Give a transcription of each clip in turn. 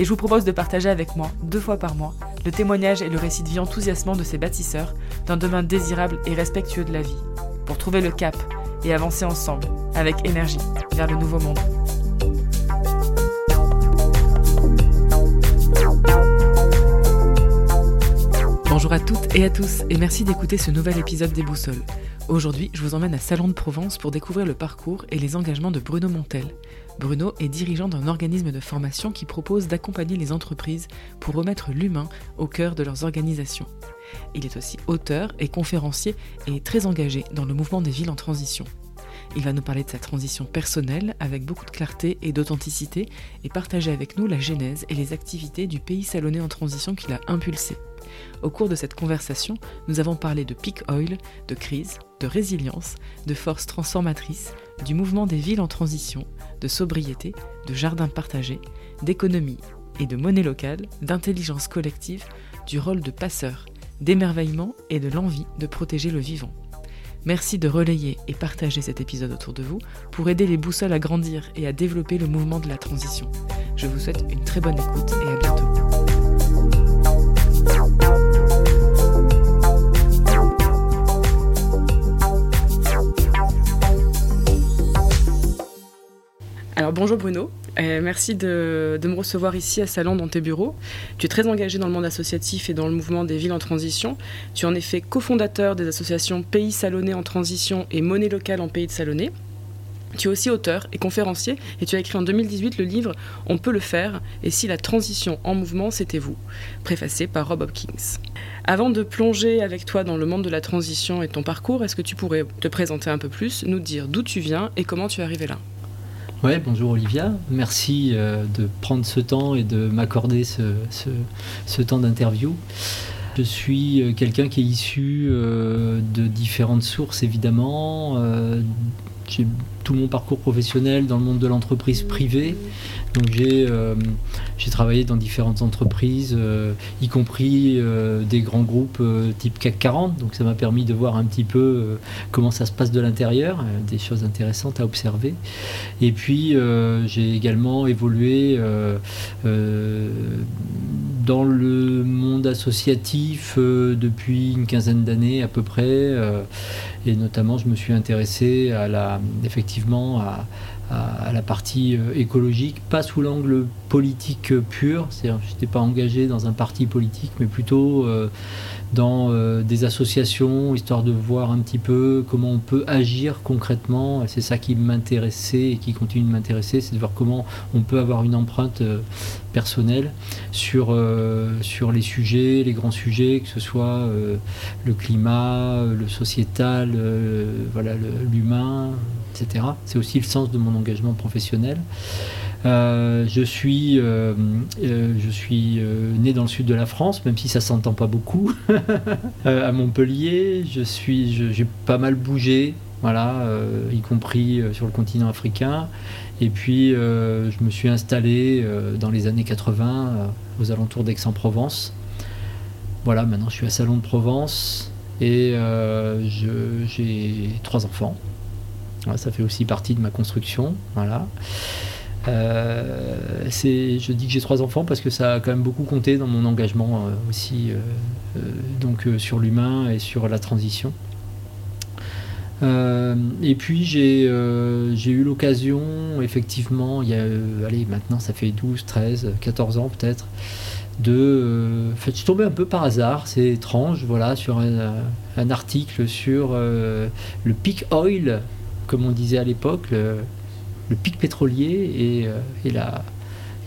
et je vous propose de partager avec moi, deux fois par mois, le témoignage et le récit de vie enthousiasmant de ces bâtisseurs d'un demain désirable et respectueux de la vie, pour trouver le cap et avancer ensemble, avec énergie, vers le nouveau monde. Bonjour à toutes et à tous et merci d'écouter ce nouvel épisode des Boussoles. Aujourd'hui, je vous emmène à Salon de Provence pour découvrir le parcours et les engagements de Bruno Montel. Bruno est dirigeant d'un organisme de formation qui propose d'accompagner les entreprises pour remettre l'humain au cœur de leurs organisations. Il est aussi auteur et conférencier et très engagé dans le mouvement des villes en transition. Il va nous parler de sa transition personnelle avec beaucoup de clarté et d'authenticité et partager avec nous la genèse et les activités du pays salonné en transition qu'il a impulsé. Au cours de cette conversation, nous avons parlé de peak oil, de crise, de résilience, de force transformatrice, du mouvement des villes en transition, de sobriété, de jardins partagés, d'économie et de monnaie locale, d'intelligence collective, du rôle de passeur, d'émerveillement et de l'envie de protéger le vivant. Merci de relayer et partager cet épisode autour de vous pour aider les boussoles à grandir et à développer le mouvement de la transition. Je vous souhaite une très bonne écoute et à bientôt. Alors bonjour Bruno, euh, merci de, me recevoir ici à Salon dans tes bureaux. Tu es très engagé dans le monde associatif et dans le mouvement des villes en transition. Tu es en effet cofondateur des associations Pays Salonnais en transition et Monnaie locale en Pays de Salonnais. Tu es aussi auteur et conférencier et tu as écrit en 2018 le livre On peut le faire et si la transition en mouvement c'était vous, préfacé par Rob Hopkins. Avant de plonger avec toi dans le monde de la transition et ton parcours, est-ce que tu pourrais te présenter un peu plus, nous dire d'où tu viens et comment tu es arrivé là? Ouais, bonjour Olivia. Merci euh, de prendre ce temps et de m'accorder ce, temps d'interview. Je suis euh, quelqu'un qui est issu euh, de différentes sources, évidemment. J'ai tout mon parcours professionnel dans le monde de l'entreprise privée. Donc j'ai euh, travaillé dans différentes entreprises, euh, y compris euh, des grands groupes type CAC 40. Donc ça m'a permis de voir un petit peu comment ça se passe de l'intérieur, des choses intéressantes à observer. Et puis j'ai également évolué dans le monde associatif depuis une quinzaine d'années à peu près. et notamment je me suis intéressé à la, effectivement à à, la partie euh, écologique, pas sous l'angle politique pur, c'est-à-dire je n'étais pas engagé dans un parti politique, mais plutôt euh, dans euh, des associations, histoire de voir un petit peu comment on peut agir concrètement. C'est ça qui m'intéressait et qui continue de m'intéresser, c'est de voir comment on peut avoir une empreinte personnelle sur, sur les sujets, les grands sujets, que ce soit le climat, le sociétal, voilà, l'humain, c'est aussi le sens de mon engagement professionnel. Euh, je suis, euh, euh, je suis né dans le sud de la France, même si ça s'entend pas beaucoup, à Montpellier. Je suis, j'ai pas mal bougé, voilà, y compris sur le continent africain. Et puis, je me suis installé dans les années 80 aux alentours d'Aix-en-Provence. Voilà, maintenant je suis à Salon de Provence et j'ai trois enfants ça fait aussi partie de ma construction. Voilà. Euh, je dis que j'ai trois enfants parce que ça a quand même beaucoup compté dans mon engagement euh, aussi, euh, donc sur l'humain et sur la transition. et puis j'ai eu l'occasion, effectivement, il y a, allez, maintenant ça fait 12, 13, 14 ans peut-être, de. fait, je suis tombé un peu par hasard, c'est étrange, voilà, sur un, article sur le peak oil, comme on disait à l'époque, le, pic pétrolier et, la,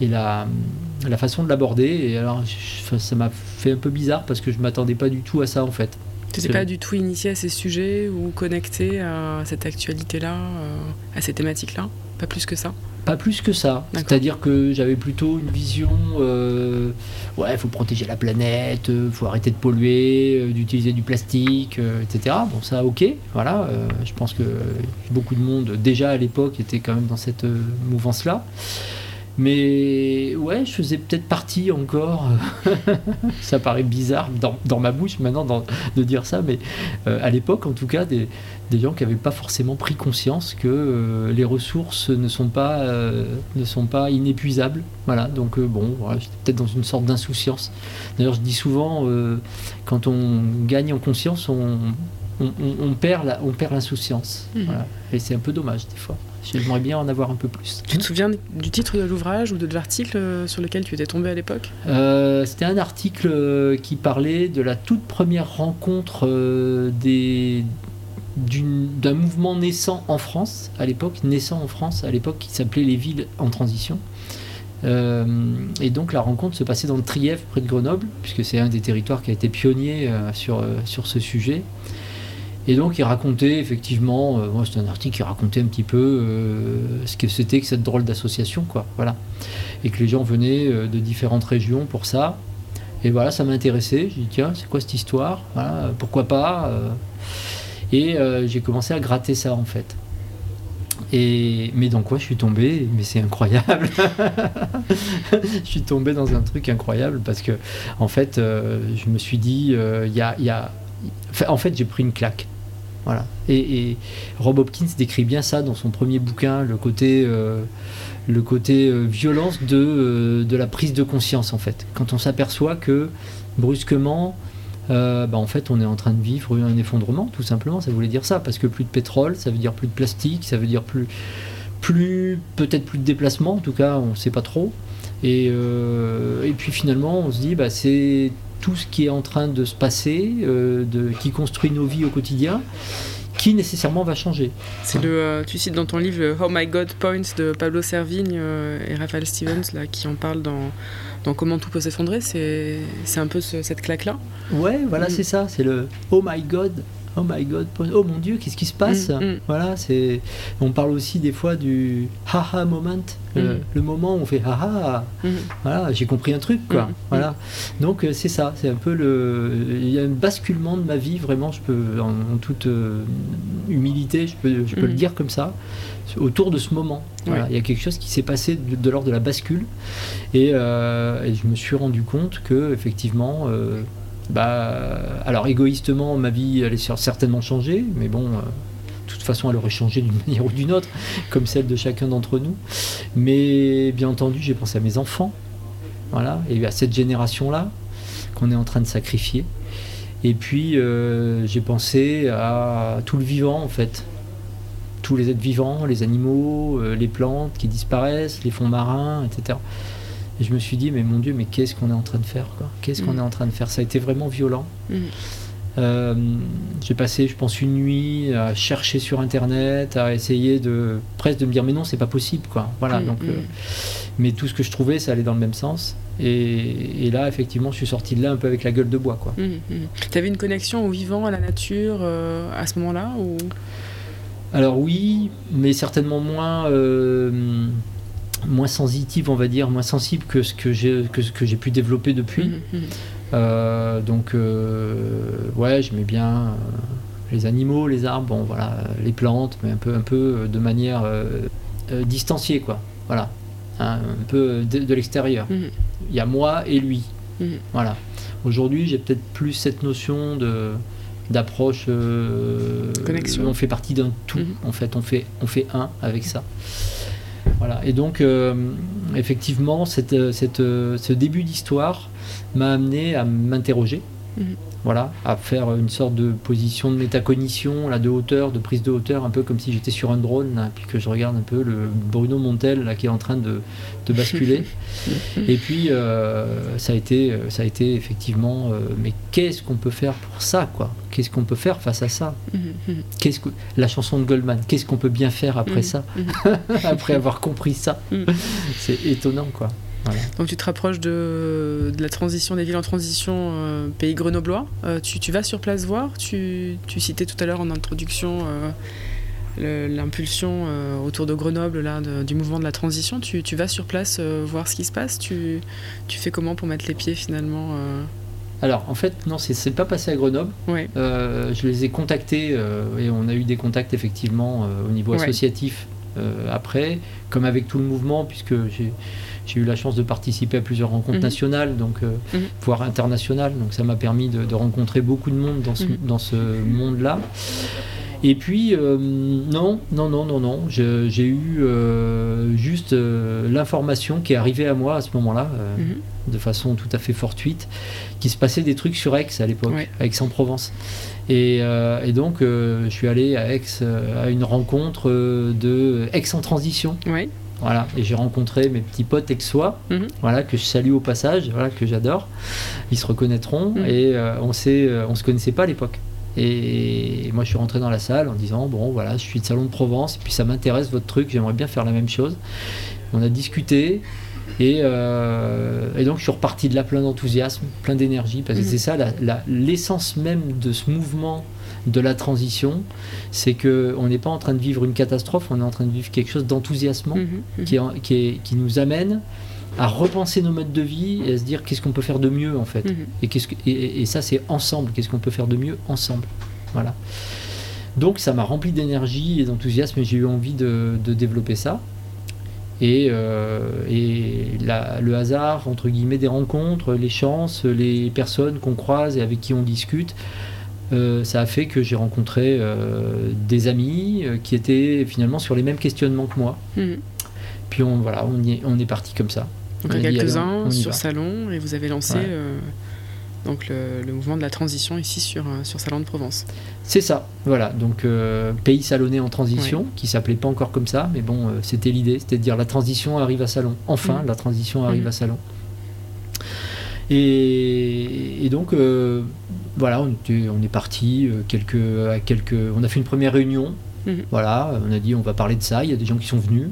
la façon de l'aborder. Et alors, ça m'a fait un peu bizarre parce que je m'attendais pas du tout à ça en fait. Tu n'étais pas du tout initié à ces sujets ou connecté à cette actualité-là, euh, à ces thématiques-là? Pas plus que ça? Pas plus que ça. C'est-à-dire que j'avais plutôt une vision euh, ouais, il faut protéger la planète, il faut arrêter de polluer, euh, d'utiliser du plastique, etc. Bon, ça, ok, voilà. je pense que beaucoup de monde, déjà à l'époque, était quand même dans cette mouvance-là. Mais ouais, je faisais peut-être partie encore, ça paraît bizarre dans, ma bouche maintenant de dire ça, mais euh, à l'époque en tout cas, des, gens qui n'avaient pas forcément pris conscience que euh, les ressources ne sont pas, euh, ne sont pas inépuisables. Voilà, donc bon, j'étais peut-être dans une sorte d'insouciance. D'ailleurs, je dis souvent, quand on gagne en conscience, on, on, perd l'insouciance. Mmh. Et c'est un peu dommage des fois. J'aimerais bien en avoir un peu plus. Tu te souviens du titre de l'ouvrage ou de l'article euh, sur lequel tu étais tombé à l'époque? Euh, C'était un article euh, qui parlait de la toute première rencontre d'un mouvement naissant en France, à l'époque, naissant en France, à l'époque, qui s'appelait les villes en transition. et donc la rencontre se passait dans le Trièvre, près de Grenoble, puisque c'est un des territoires qui a été pionnier sur, sur ce sujet. Et donc il racontait effectivement, euh, c'était un article qui racontait un petit peu euh, ce que c'était que cette drôle d'association, quoi. Voilà. Et que les gens venaient euh, de différentes régions pour ça. Et voilà, ça m'intéressait. J'ai dit tiens, c'est quoi cette histoire? Voilà, Pourquoi pas Et j'ai commencé à gratter ça en fait. Et, mais dans quoi je suis tombé? Mais c'est incroyable. je suis tombé dans un truc incroyable parce que, en fait, je me suis dit, il y a... en fait, j'ai pris une claque. Voilà. Et, Rob Hopkins décrit bien ça dans son premier bouquin, le côté, euh, euh, violence de, euh, de la prise de conscience en fait. Quand on s'aperçoit que brusquement, bah, en fait, on est en train de vivre un effondrement, tout simplement. Ça voulait dire ça, parce que plus de pétrole, ça veut dire plus de plastique, ça veut dire plus, peut-être plus de déplacement. En tout cas, on ne sait pas trop. Et, et puis finalement, on se dit, bah, c'est tout ce qui est en train de se passer, euh, de, qui construit nos vies au quotidien, qui nécessairement va changer. C'est le, euh, tu cites dans ton livre le Oh My God Points de Pablo Servigne euh, et Raphaël Stevens là, qui en parlent dans, dans Comment tout peut s'effondrer. C'est, c'est un peu cette claque-là. Ouais, voilà, mm. c'est ça. C'est le Oh My God oh my god, oh mon dieu, qu'est-ce qui se passe mm, mm. Voilà, c'est. On parle aussi des fois du haha moment, mm. le moment où on fait haha, voilà, j'ai compris un truc, quoi. Voilà. Donc euh, c'est ça, c'est un peu le. Il y a un basculement de ma vie, vraiment, je peux, en, toute euh, humilité, je peux, je peux le dire comme ça, autour de ce moment. Il y a quelque chose qui s'est passé de, l'ordre de la bascule, et, euh, et, je me suis rendu compte que effectivement bah, alors égoïstement, ma vie allait certainement changer, mais bon, euh, de toute façon, elle aurait changé d'une manière ou d'une autre, comme celle de chacun d'entre nous. Mais bien entendu, j'ai pensé à mes enfants, voilà, et à cette génération-là qu'on est en train de sacrifier. Et puis, euh, j'ai pensé à tout le vivant, en fait. Tous les êtres vivants, les animaux, euh, les plantes qui disparaissent, les fonds marins, etc. Et je me suis dit, mais mon Dieu, mais qu'est-ce qu'on est en train de faire Qu'est-ce qu'on mm. est en train de faire? Ça a été vraiment violent. Mm. Euh, j'ai passé, je pense, une nuit à chercher sur Internet, à essayer de presque de me dire, mais non, c'est pas possible, quoi. Voilà. Mm, donc, euh, mais tout ce que je trouvais, ça allait dans le même sens. Et, là, effectivement, je suis sorti de là un peu avec la gueule de bois, quoi. Tu avais une connexion au vivant, à la nature, euh, à ce moment-là ou... Alors oui, mais certainement moins moins sensitive, on va dire, moins sensible que ce que j'ai que ce que j'ai pu développer depuis. Mhm, mhm. Euh, donc euh, ouais, j'aimais bien euh, les animaux, les arbres, bon voilà, les plantes, mais un peu un peu de manière distanciée quoi. Voilà, hein, un peu de, l'extérieur. Mhm. Il y a moi et lui. Voilà. Aujourd'hui, j'ai peut-être plus cette notion de d'approche connexion on fait partie d'un tout en fait on fait on fait un avec ça et donc, euh, effectivement, euh, euh, ce début d'histoire m'a amené à m'interroger Mhm. Voilà, à faire une sorte de position de métacognition, là, de hauteur, de prise de hauteur, un peu comme si j'étais sur un drone, là, puis que je regarde un peu le Bruno Montel là, qui est en train de, basculer. et puis, euh, ça, a été, ça a été effectivement, euh, mais qu'est-ce qu'on peut faire pour ça, quoi? Qu'est-ce qu'on peut faire face à ça? Qu'est-ce que la chanson de Goldman Qu'est-ce qu'on peut bien faire après ça? Après avoir compris ça, c'est étonnant, quoi. Donc tu te rapproches de, la transition des villes en transition euh, pays grenoblois. Euh, tu, vas sur place voir. Tu, citais tout à l'heure en introduction euh, l'impulsion autour de Grenoble là, du mouvement de la transition. Tu, vas sur place voir ce qui se passe. Tu, fais comment pour mettre les pieds finalement alors, en fait, non, c'est pas passé à Grenoble. je les ai contactés et on a eu des contacts effectivement au niveau associatif après, comme avec tout le mouvement, puisque j'ai eu la chance de participer à plusieurs rencontres mhm. nationales, donc euh, mhm. voire internationales. Donc ça m'a permis de, rencontrer beaucoup de monde dans ce, mhm. dans ce monde-là. Et puis, euh, non, non, non, non, non. J'ai eu euh, juste l'information qui est arrivée à moi à ce moment-là, de façon tout à fait fortuite, qu'il se passait des trucs sur Aix à l'époque, Aix-en-Provence. Et, et, donc, je suis allé à Aix à une rencontre de Aix en transition. Oui. Voilà, et j'ai rencontré mes petits potes aixois, mhm. voilà, que je salue au passage, voilà, que j'adore. Ils se reconnaîtront, mhm. et euh, on euh, on se connaissait pas à l'époque. Et moi, je suis rentré dans la salle en disant Bon, voilà, je suis de Salon de Provence, et puis ça m'intéresse votre truc, j'aimerais bien faire la même chose. On a discuté, et, euh, et donc je suis reparti de là plein d'enthousiasme, plein d'énergie, parce que mhm. c'est ça l'essence même de ce mouvement de la transition, c'est qu'on n'est pas en train de vivre une catastrophe, on est en train de vivre quelque chose d'enthousiasmant mhm, mhm. qui, qui, nous amène à repenser nos modes de vie et à se dire qu'est-ce qu'on peut faire de mieux en fait. Mhm. et, que, et, ça c'est ensemble, qu'est-ce qu'on peut faire de mieux ensemble. Voilà. Donc ça m'a rempli d'énergie et d'enthousiasme et j'ai eu envie de, développer ça. Et, euh, le hasard, entre guillemets, des rencontres, les chances, les personnes qu'on croise et avec qui on discute, euh, ça a fait que j'ai rencontré euh, des amis euh, qui étaient finalement sur les mêmes questionnements que moi. Mhm. Puis on, voilà, on, est, on est parti comme ça. Donc quelques-uns sur Salon et vous avez lancé donc le, mouvement de la transition ici sur, sur Salon de Provence. C'est ça, voilà. Donc pays salonnais en transition, qui s'appelait pas encore comme ça, mais bon, c'était l'idée, c'était de dire la transition arrive à Salon. Enfin, mhm. la transition arrive mhm. à Salon. Et, donc, euh, voilà, on, est parti euh, quelques, à quelques. On a fait une première réunion. Mhm. Voilà, on a dit on va parler de ça. Il y a des gens qui sont venus.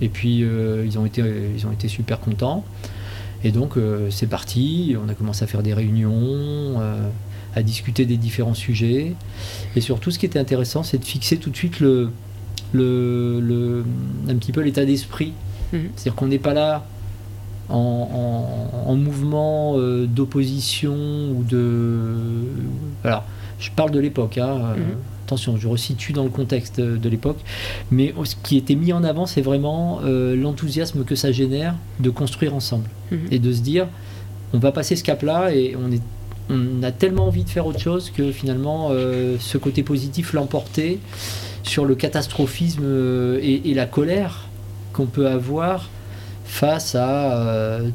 Et puis, euh, ils, ont été, ils ont été super contents. Et donc, c'est parti. On a commencé à faire des réunions, à discuter des différents sujets. Et surtout, ce qui était intéressant, c'est de fixer tout de suite le, le, un petit peu l'état d'esprit. Mhm. C'est-à-dire qu'on n'est pas là en, mouvement euh, d'opposition ou de. Alors, je parle de l'époque, hein, euh, mhm. Attention, je resitue dans le contexte de l'époque, mais ce qui était mis en avant, c'est vraiment euh, l'enthousiasme que ça génère de construire ensemble mhm. et de se dire on va passer ce cap-là et on est on a tellement envie de faire autre chose que finalement ce côté positif l'emporter sur le catastrophisme et, et la colère qu'on peut avoir face à euh,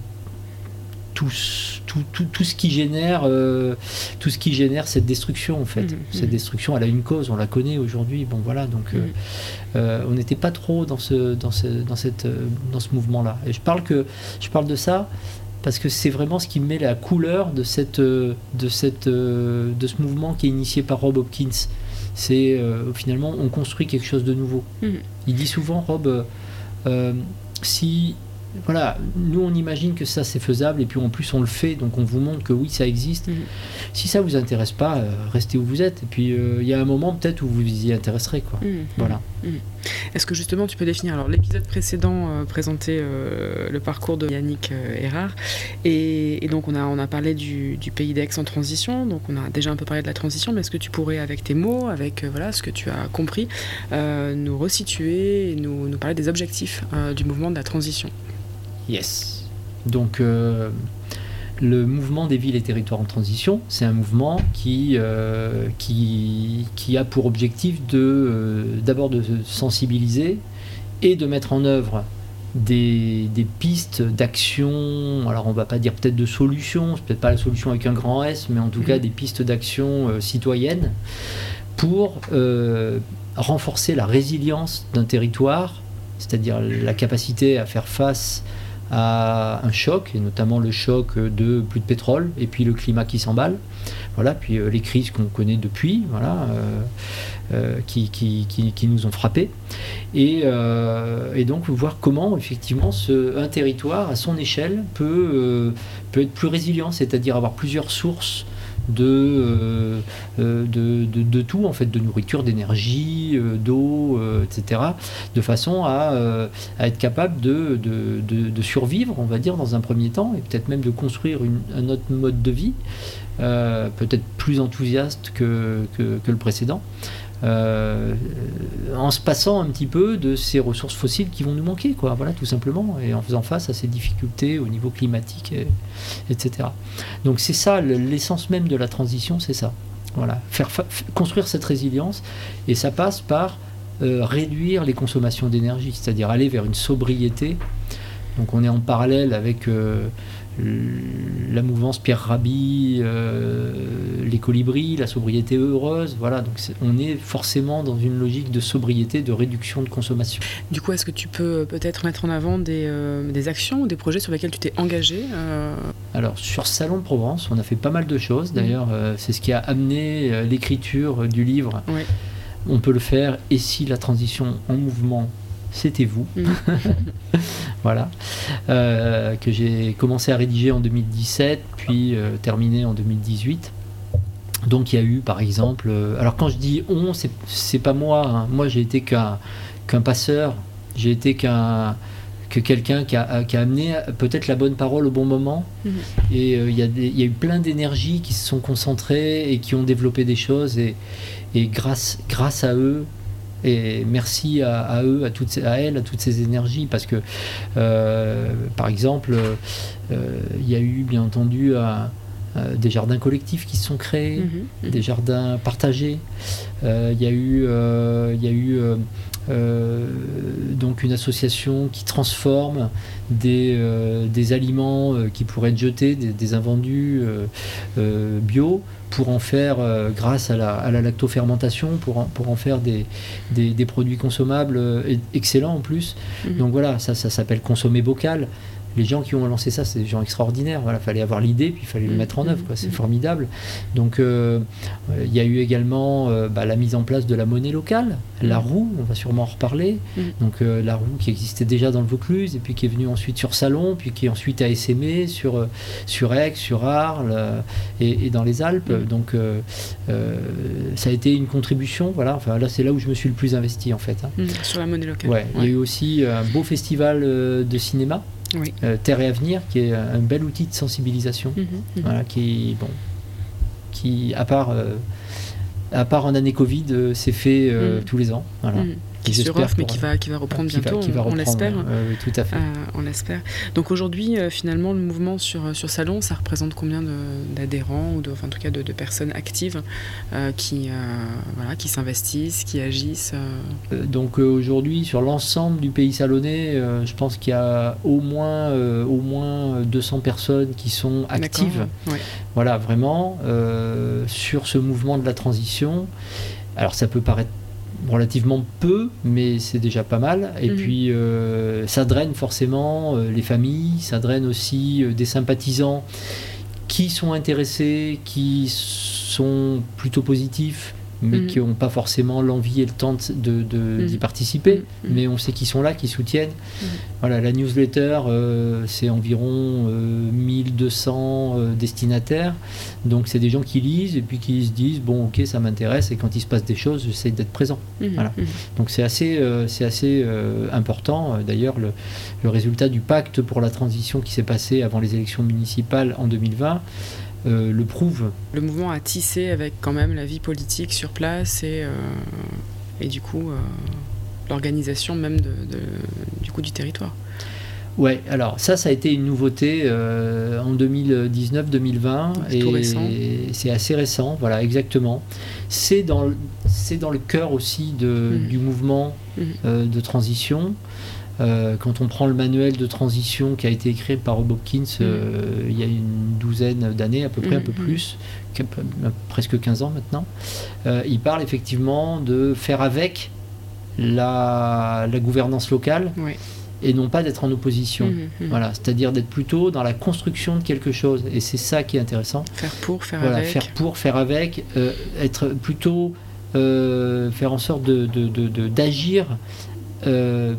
tout, tout, tout, ce qui génère euh, tout ce qui génère cette destruction en fait. Mhm, cette mhm. destruction elle a une cause on la connaît aujourd'hui bon voilà donc euh, mhm. on n'était pas trop dans ce dans ce dans cette dans ce mouvement là et je parle que je parle de ça parce que c'est vraiment ce qui met la couleur de cette de cette de ce mouvement qui est initié par Rob Hopkins. C'est finalement on construit quelque chose de nouveau. Il dit souvent Rob si voilà, nous on imagine que ça c'est faisable et puis en plus on le fait, donc on vous montre que oui ça existe. Mhm. Si ça vous intéresse pas, euh, restez où vous êtes. Et puis euh, il y a un moment peut-être où vous y intéresserez quoi. Mhm. Voilà. Mhm. Est-ce que justement tu peux définir alors l'épisode précédent euh, présentait le parcours de Yannick Erard et, donc on a on a parlé du, pays d'Aix en transition, donc on a déjà un peu parlé de la transition, mais est-ce que tu pourrais avec tes mots, avec voilà ce que tu as compris, nous resituer et nous, nous parler des objectifs du mouvement de la transition? Yes. Donc, euh, le mouvement des villes et territoires en transition, c'est un mouvement qui, euh, qui, qui, a pour objectif de, euh, d'abord de sensibiliser et de mettre en œuvre des, pistes d'action, alors on va pas dire peut-être de solutions, c'est peut-être pas la solution avec un grand S, mais en tout cas mhm. des pistes d'action citoyennes pour renforcer la résilience d'un territoire, c'est-à-dire la capacité à faire face à un choc, et notamment le choc de plus de pétrole, et puis le climat qui s'emballe, voilà, puis euh, les crises qu'on connaît depuis, voilà, euh, qui, qui, nous ont frappés. Et, euh, et, donc voir comment effectivement ce, un territoire à son échelle peut, peut être plus résilient, c'est-à-dire avoir plusieurs sources de, de, de, tout, en fait, de nourriture, d'énergie, d'eau, etc., de façon à, être capable de, survivre, on va dire, dans un premier temps, et peut-être même de construire un autre mode de vie, peut-être plus enthousiaste que le précédent. Euh, en se passant un petit peu de ces ressources fossiles qui vont nous manquer, quoi, voilà, tout simplement, et en faisant face à ces difficultés au niveau climatique, etc. Donc c'est ça, l'essence même de la transition, c'est ça. Voilà, faire construire cette résilience, et ça passe par euh, réduire les consommations d'énergie, c'est-à-dire aller vers une sobriété. Donc on est en parallèle avec euh, la mouvance Pierre Rabhi, euh, les colibris, la sobriété heureuse. Voilà, donc on est forcément dans une logique de sobriété, de réduction de consommation. Du coup, est-ce que tu peux peut-être mettre en avant des, euh, des, actions ou des projets sur lesquels tu t'es engagé euh Alors, sur Salon de Provence, on a fait pas mal de choses. Mhm. D'ailleurs, c'est ce qui a amené l'écriture du livre. On peut le faire, et si la transition en mouvement c'était vous. Mm. voilà. Euh, que j'ai commencé à rédiger en 2017, puis euh, terminé en 2018. Donc il y a eu par exemple. Euh, alors quand je dis on, c'est pas moi. Hein. Moi j'ai été qu'un qu'un passeur. J'ai été qu'un que quelqu'un qui a, qui a, amené peut-être la bonne parole au bon moment. Mm. Et il y, y, a eu plein d'énergies qui se sont concentrées et qui ont développé des choses. Et, et grâce, grâce à eux, et merci à, eux, à, toutes, à elles, à toutes ces énergies, parce que, euh, par exemple, euh, il y a eu bien entendu des jardins collectifs qui se sont créés, mhm, des jardins partagés. Euh, il y a eu, il y a eu donc une association qui transforme des, des aliments qui pourraient être jetés, des, des invendus bio, pour en faire, euh, grâce à la, à la lactofermentation, pour en, pour en faire des, des, produits consommables euh, excellents en plus. Mhm. Donc voilà, ça, ça s'appelle consommer bocal les gens qui ont lancé ça, c'est des gens extraordinaires. Voilà, fallait avoir l'idée, puis il fallait le mm. mettre en œuvre. C'est mm. formidable. Donc, euh, il y a eu également euh, bah, la mise en place de la monnaie locale, la mm. roue. On va sûrement en reparler. Donc, euh, la roue qui existait déjà dans le Vaucluse, et puis qui est venue ensuite sur Salon, puis qui est ensuite à SME, sur sur Aix, sur Arles et, dans les Alpes. Donc, ça a été une contribution. Voilà. Enfin, là, c'est là où je me suis le plus investi en fait. Hein. Sur la monnaie locale. Ouais. Il y a eu aussi un beau festival de cinéma euh, Terre et Avenir, qui est un bel outil de sensibilisation, mhm, mhm. Voilà, qui, bon, qui, à part, euh, à part en année Covid, euh, s'est fait mhm. tous les ans. Voilà qui sur mais qui va, qui va reprendre bientôt, on, l'espère. oui, tout à fait. on l'espère. Donc aujourd'hui, finalement, le mouvement sur, sur Salon, ça représente combien d'adhérents, ou de, enfin, en tout cas de, personnes actives qui, voilà, qui s'investissent, qui agissent Donc aujourd'hui, sur l'ensemble du pays salonnais, je pense qu'il y a au moins, au moins 200 personnes qui sont actives. Voilà, vraiment, sur ce mouvement de la transition. Alors ça peut paraître relativement peu, mais c'est déjà pas mal. Et mhm. puis, euh, ça draine forcément euh, les familles, ça draine aussi euh, des sympathisants qui sont intéressés, qui sont plutôt positifs mais mm. qui n'ont pas forcément l'envie et le temps de, mm. d'y participer. Mm. Mais on sait qu'ils sont là, qu'ils soutiennent. Voilà, la newsletter, euh, c'est environ 1200 euh, euh, destinataires. Donc c'est des gens qui lisent et puis qui se disent bon ok ça m'intéresse et quand il se passe des choses j'essaie d'être présent. Voilà. Donc c'est assez, c'est assez important. D'ailleurs le, le résultat du pacte pour la transition qui s'est passé avant les élections municipales en 2020 euh, le prouve. Le mouvement a tissé avec quand même la vie politique sur place et, euh, et du coup euh, l'organisation même de, du coup du territoire. Ouais, alors ça, ça a été une nouveauté en 2019-2020 et c'est assez récent, voilà, exactement. C'est dans, c'est dans le cœur aussi de, mmh. du mouvement mmh. de transition. Euh, quand on prend le manuel de transition qui a été écrit par Rob Hopkins Mm. euh, il y a une douzaine d'années, à peu près, un peu Mhm. plus, qu- presque 15 ans maintenant, euh, il parle effectivement de faire avec la, la gouvernance locale et non pas d'être en opposition. Voilà, c'est-à-dire d'être plutôt dans la construction de quelque chose. Et c'est ça qui est intéressant. Faire pour, faire Voilà, avec. faire pour, faire avec, euh, être plutôt euh, faire en sorte de, de- de- de- d'agir euh,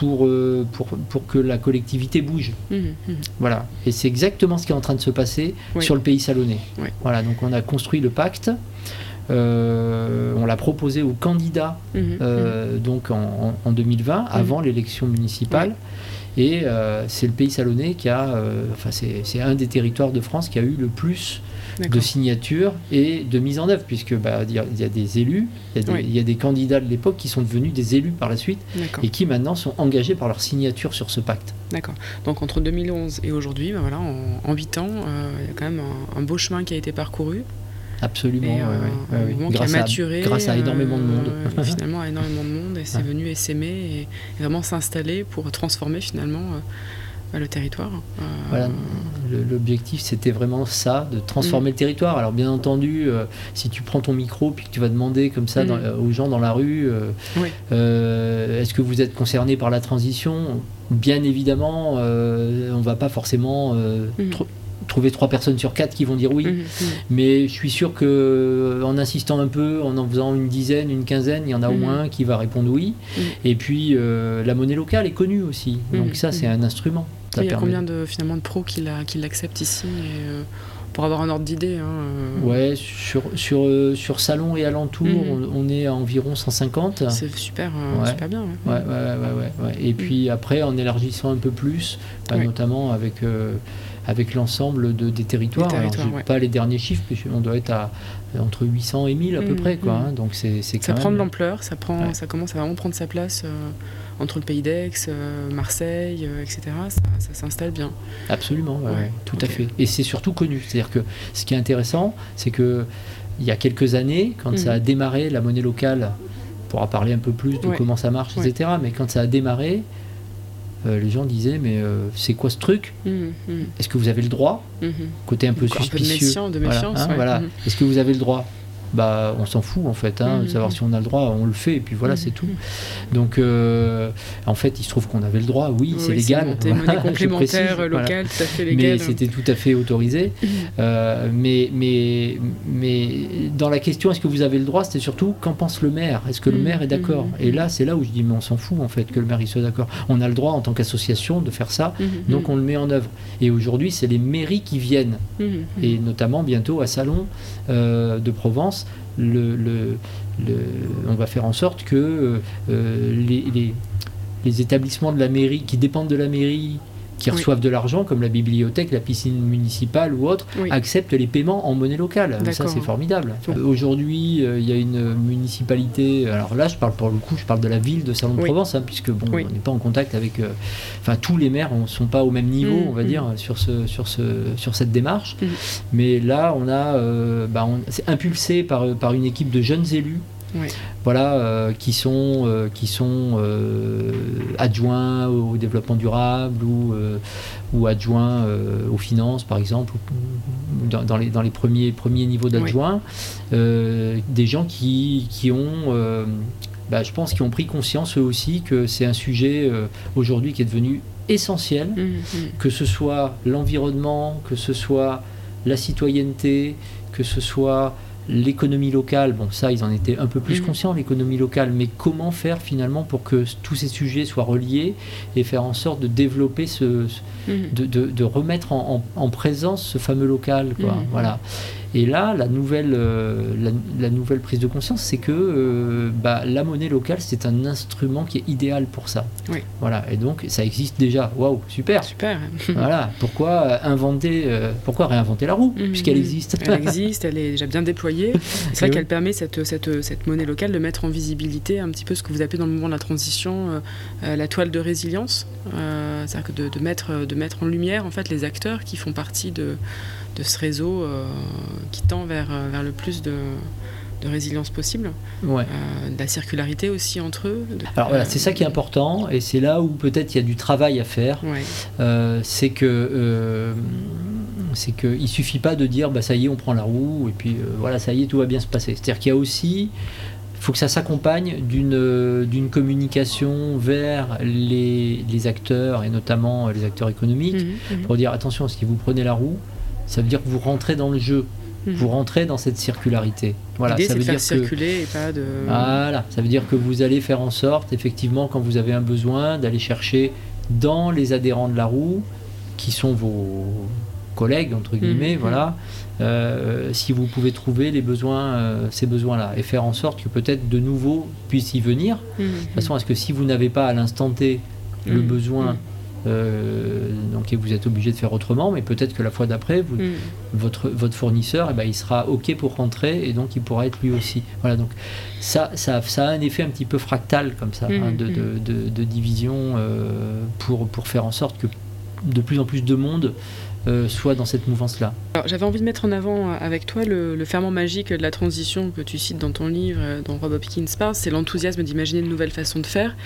pour, euh, pour, pour que la collectivité bouge. Mhm, mhm. Voilà. Et c'est exactement ce qui est en train de se passer Oui. sur le pays salonnais. Oui. Voilà, donc on a construit le pacte. euh, on l'a proposé aux candidats Mhm, euh, donc en, en- en 2020, avant l'élection municipale. Et c'est le pays salonnais qui a, enfin c'est un des territoires de France qui a eu le plus. De D'accord. signatures et de mise en œuvre, puisque bah, il y, a- il y a des élus, il y a des, Oui. il y a des candidats de l'époque qui sont devenus des élus par la suite et qui maintenant sont engagés par leur signature sur ce pacte. D'accord. Donc entre 2011 et aujourd'hui, ben voilà, en, en 8 ans, euh, il y a quand même un, un beau chemin qui a été parcouru. Absolument. et ouais, euh, ouais, un ouais, ouais. mouvement qui a Grâce, à, maturé. grâce à énormément de monde. euh, finalement, à énormément de monde. Et c'est venu essaimer et, et vraiment s'installer pour transformer finalement bah, le territoire. Euh, Voilà, l'objectif c'était vraiment ça, de transformer le territoire. Alors bien entendu, euh, si tu prends ton micro puis que tu vas demander comme ça dans- euh, aux gens dans la rue, Oui. est-ce que vous êtes concerné par la transition? Bien évidemment, on va pas forcément tr- trouver trois personnes sur quatre qui vont dire oui. Mhm. Mais je suis sûr que euh, en insistant un peu, en en faisant une dizaine, une quinzaine, il y en a au Mhm. moins un qui va répondre oui. Mhm. Et puis euh, la monnaie locale est connue aussi. Donc ça, c'est un instrument. Ça il y a permet- combien de, finalement de pros qui la- qui l'acceptent ici et, euh, Pour avoir un ordre d'idée. hein, Ouais, sur, sur, sur Salon et alentour, on, on est à environ 150. C'est super, euh, Ouais. super bien. ouais. Ouais, ouais, ouais, ouais, ouais. Et puis après, en élargissant un peu plus, bah, notamment avec, avec l'ensemble de, des territoires. Des territoires, ouais. pas les derniers chiffres, puisqu'on doit être à entre 800 et 1000 à peu Mhm, près. Quoi, mhm. hein. Donc c'est c'est Ça prend de l'ampleur, ça, prend, Ouais. ça commence à vraiment prendre sa place euh, entre le pays d'Aix, euh, Marseille, euh, etc. Ça, ça s'installe bien. Absolument, ouais, tout à fait. Et c'est surtout connu. C'est-à-dire que ce qui est intéressant, c'est que il y a quelques années, quand ça a démarré, la monnaie locale, on pourra parler un peu plus de comment ça marche, etc. Mais quand ça a démarré, euh, les gens disaient mais euh, c'est quoi ce truc? Mhm, mhm, Est-ce que vous avez le droit? Mhm. Côté un peu un peu de suspicieux. méfiance, de Voilà, hein, ouais. voilà. Est-ce que vous avez le droit? Bah, on s'en fout en fait, hein, de savoir mhm. si on a le droit, on le fait et puis voilà, Mhm, c'est tout. Donc, euh, en fait, il se trouve qu'on avait le droit, oui, c'est légal. voilà, complémentaire voilà. locale, tout à fait Mais c'était tout à fait autorisé. Euh, mais, mais, mais dans la question, est-ce que vous avez le droit C'était surtout qu'en pense le maire? Est-ce que le maire est d'accord? Et là, c'est là où je dis, mais on s'en fout en fait que le maire il soit d'accord. On a le droit en tant qu'association de faire ça, donc on le met en œuvre. Et aujourd'hui, c'est les mairies qui viennent, et notamment bientôt à Salon euh, de Provence, on va faire en sorte que euh, les établissements de la mairie, qui dépendent de la mairie, qui Oui. reçoivent de l'argent, comme la bibliothèque, la piscine municipale ou autre, Oui. acceptent les paiements en monnaie locale. Ça, c'est formidable. Euh, Aujourd'hui, euh, il y a une municipalité. Alors là, je parle pour le coup, je parle de la ville de Salon de Oui. Provence, hein, puisque bon, on n'est pas en contact avec. euh, Enfin, tous les maires ne sont pas au même niveau, Mhm, on va mhm. dire, sur, ce, sur, ce, sur cette démarche. Mhm. Mais là, on a, bah, on- c'est impulsé par, par une équipe de jeunes élus Voilà, euh, qui sont, euh, qui sont euh, adjoints au développement durable ou, ou adjoints aux finances, par exemple, ou dans, dans les, dans les premiers, premiers niveaux d'adjoints, des gens qui, qui ont, bah, je pense, qui ont pris conscience eux aussi que c'est un sujet aujourd'hui qui est devenu essentiel. Mhm, mhm. que ce soit l'environnement, que ce soit la citoyenneté, que ce soit l'économie locale, bon ça ils en étaient un peu plus Mhm. conscients l'économie locale, mais comment faire finalement pour que tous ces sujets soient reliés et faire en sorte de développer ce, Mhm. de, de- de remettre en, en- en présence ce fameux local quoi, Mhm. voilà. Et là, la nouvelle, euh, la, la nouvelle prise de conscience, c'est que euh, bah, la monnaie locale, c'est un instrument qui est idéal pour ça. Oui. Voilà. Et donc, ça existe déjà. Waouh, super. Super. Voilà, pourquoi euh, inventer, pourquoi réinventer la roue, Mhm. puisqu'elle existe? Elle existe, elle est déjà bien déployée. C'est vrai qu'elle permet cette, cette, cette monnaie locale de mettre en visibilité un petit peu ce que vous appelez dans le mouvement de la transition euh, la toile de résilience. Euh, C'est-à-dire que de, de mettre, de mettre en lumière en fait les acteurs qui font partie de, de ce réseau euh, qui tend vers, euh, vers le plus de résilience possible, Ouais. euh, de la circularité aussi entre eux. de- Alors voilà, c'est ça qui est important et c'est là où peut-être il y a du travail à faire. Ouais. Euh, c'est que euh, c'est que il suffit pas de dire bah ça y est on prend la roue et puis voilà ça y est tout va bien se passer. C'est-à-dire qu'il y a aussi faut que ça s'accompagne d'une d'une communication vers les, les acteurs et notamment les acteurs économiques Mhm, mhm, pour dire attention si vous prenez la roue ça veut dire que vous rentrez dans le jeu, mhm. vous rentrez dans cette circularité. Voilà, ça veut de faire dire que circuler et pas de. voilà, ça veut dire que vous allez faire en sorte, effectivement, quand vous avez un besoin, d'aller chercher dans les adhérents de la roue, qui sont vos collègues, entre guillemets, Mhm. voilà, euh, si vous pouvez trouver les besoins, euh, ces besoins-là, et faire en sorte que peut-être de nouveaux puissent y venir. Mhm, De toute façon, est-ce que si vous n'avez pas à l'instant T le Mhm. besoin, Mhm. Euh, donc et vous êtes obligé de faire autrement, mais peut-être que la fois d'après, mhm. votre, votre fournisseur, eh ben, il sera OK pour rentrer et donc il pourra être lui aussi. Voilà, donc ça, ça, ça a un effet un petit peu fractal comme ça, hein, de, de, de- de division euh, pour, pour faire en sorte que de plus en plus de monde euh, soit dans cette mouvance-là. J'avais envie de mettre en avant euh, avec toi le, le ferment magique de la transition que tu cites dans ton livre, euh, dont Rob Hopkins parle. C'est l'enthousiasme d'imaginer de nouvelles façons de faire,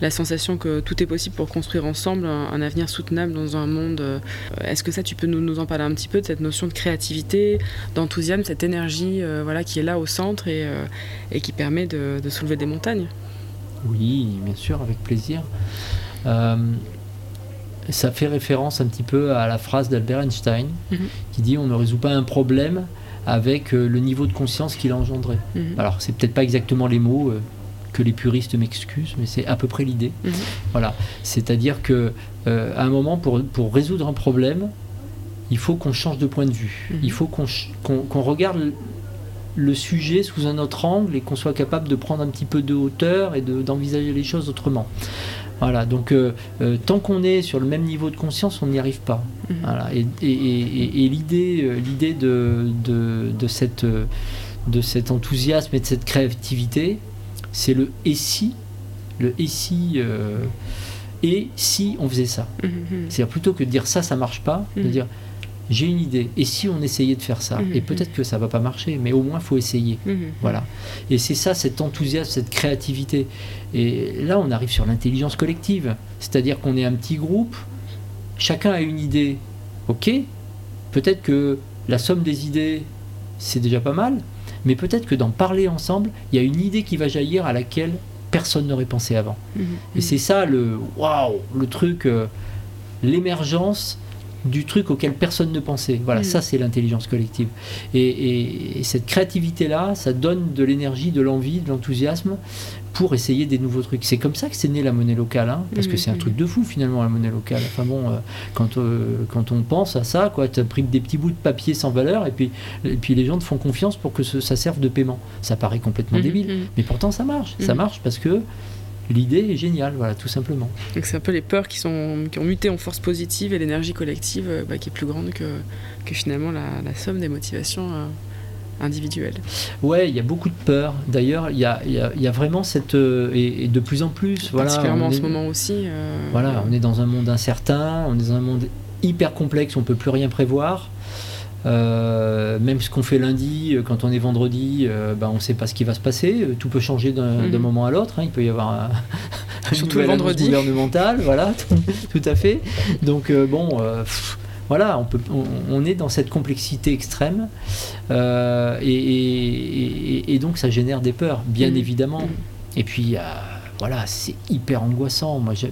la sensation que tout est possible pour construire ensemble un, un avenir soutenable dans un monde. euh, Est-ce que ça, tu peux nous, nous en parler un petit peu de cette notion de créativité, d'enthousiasme, cette énergie euh, voilà, qui est là au centre et, et qui permet de, de soulever des montagnes? Oui, bien sûr, avec plaisir. Ça fait référence un petit peu à la phrase d'Albert Einstein Mhm. qui dit on ne résout pas un problème avec euh, le niveau de conscience qu'il a engendré. Mhm. Alors, c'est peut-être pas exactement les mots euh, que les puristes m'excusent, mais c'est à peu près l'idée. Mhm. Voilà. C'est-à-dire que euh, à un moment, pour, pour résoudre un problème, il faut qu'on change de point de vue. Mhm. Il faut qu'on regarde le, sujet sous un autre angle et qu'on soit capable de prendre un petit peu de hauteur et de- d'envisager les choses autrement. Voilà, donc euh, euh, tant qu'on est sur le même niveau de conscience, on n'y arrive pas. Mhm. Voilà. Et, et- et- et l'idée, euh, l'idée de, de, de cette, de cet enthousiasme et de cette créativité, c'est le et si, le et si, euh, et si on faisait ça. Mhm, mhm. C'est-à-dire plutôt que de dire ça, ça marche pas, de dire j'ai une idée, et si on essayait de faire ça Mhm, Et peut-être que ça va pas marcher, mais au moins faut essayer. Mhm. Voilà. Et c'est ça, cet enthousiasme, cette créativité. Et là, on arrive sur l'intelligence collective. C'est-à-dire qu'on est un petit groupe, chacun a une idée. Ok, peut-être que la somme des idées, c'est déjà pas mal, mais peut-être que d'en parler ensemble, il y a une idée qui va jaillir à laquelle personne n'aurait pensé avant. Mhm. Et c'est ça le waouh, le truc, euh, l'émergence du truc auquel personne ne pensait. Voilà, Mhm. ça c'est l'intelligence collective. Et, et- et cette créativité-là, ça donne de l'énergie, de l'envie, de l'enthousiasme pour essayer des nouveaux trucs. C'est comme ça que c'est né la monnaie locale, hein, parce que Mhm, c'est un mhm. truc de fou finalement la monnaie locale. Enfin bon, euh, quand, euh, quand on pense à ça, quoi, tu imprimes des petits bouts de papier sans valeur et puis, et puis les gens te font confiance pour que ce- ça serve de paiement. Ça paraît complètement débile, mais pourtant ça marche. Ça marche parce que l'idée est géniale, voilà, tout simplement. Donc c'est un peu les peurs qui, sont, qui ont muté en force positive et l'énergie collective euh, bah, qui est plus grande que, que finalement la, la somme des motivations euh, individuelles. Ouais, il y a beaucoup de peur. D'ailleurs, il y a, y a- y a vraiment cette. euh, et, et de plus en plus. Voilà, Particulièrement en est- ce moment aussi. euh, Voilà, on est dans un monde incertain, on est dans un monde hyper complexe, on peut plus rien prévoir. Euh, même ce qu'on fait lundi, euh, quand on est vendredi, euh, ben, on ne sait pas ce qui va se passer. Euh, Tout peut changer d'un d'un moment à l'autre. hein. Il peut y avoir un, Surtout le vendredi. gouvernementale, voilà, tout à fait. Donc euh, bon, pff, voilà, on, peut, on, on est dans cette complexité extrême, et, et- et- donc ça génère des peurs, bien Mhm. évidemment. Mhm. Et puis, voilà, c'est hyper angoissant. Moi, je,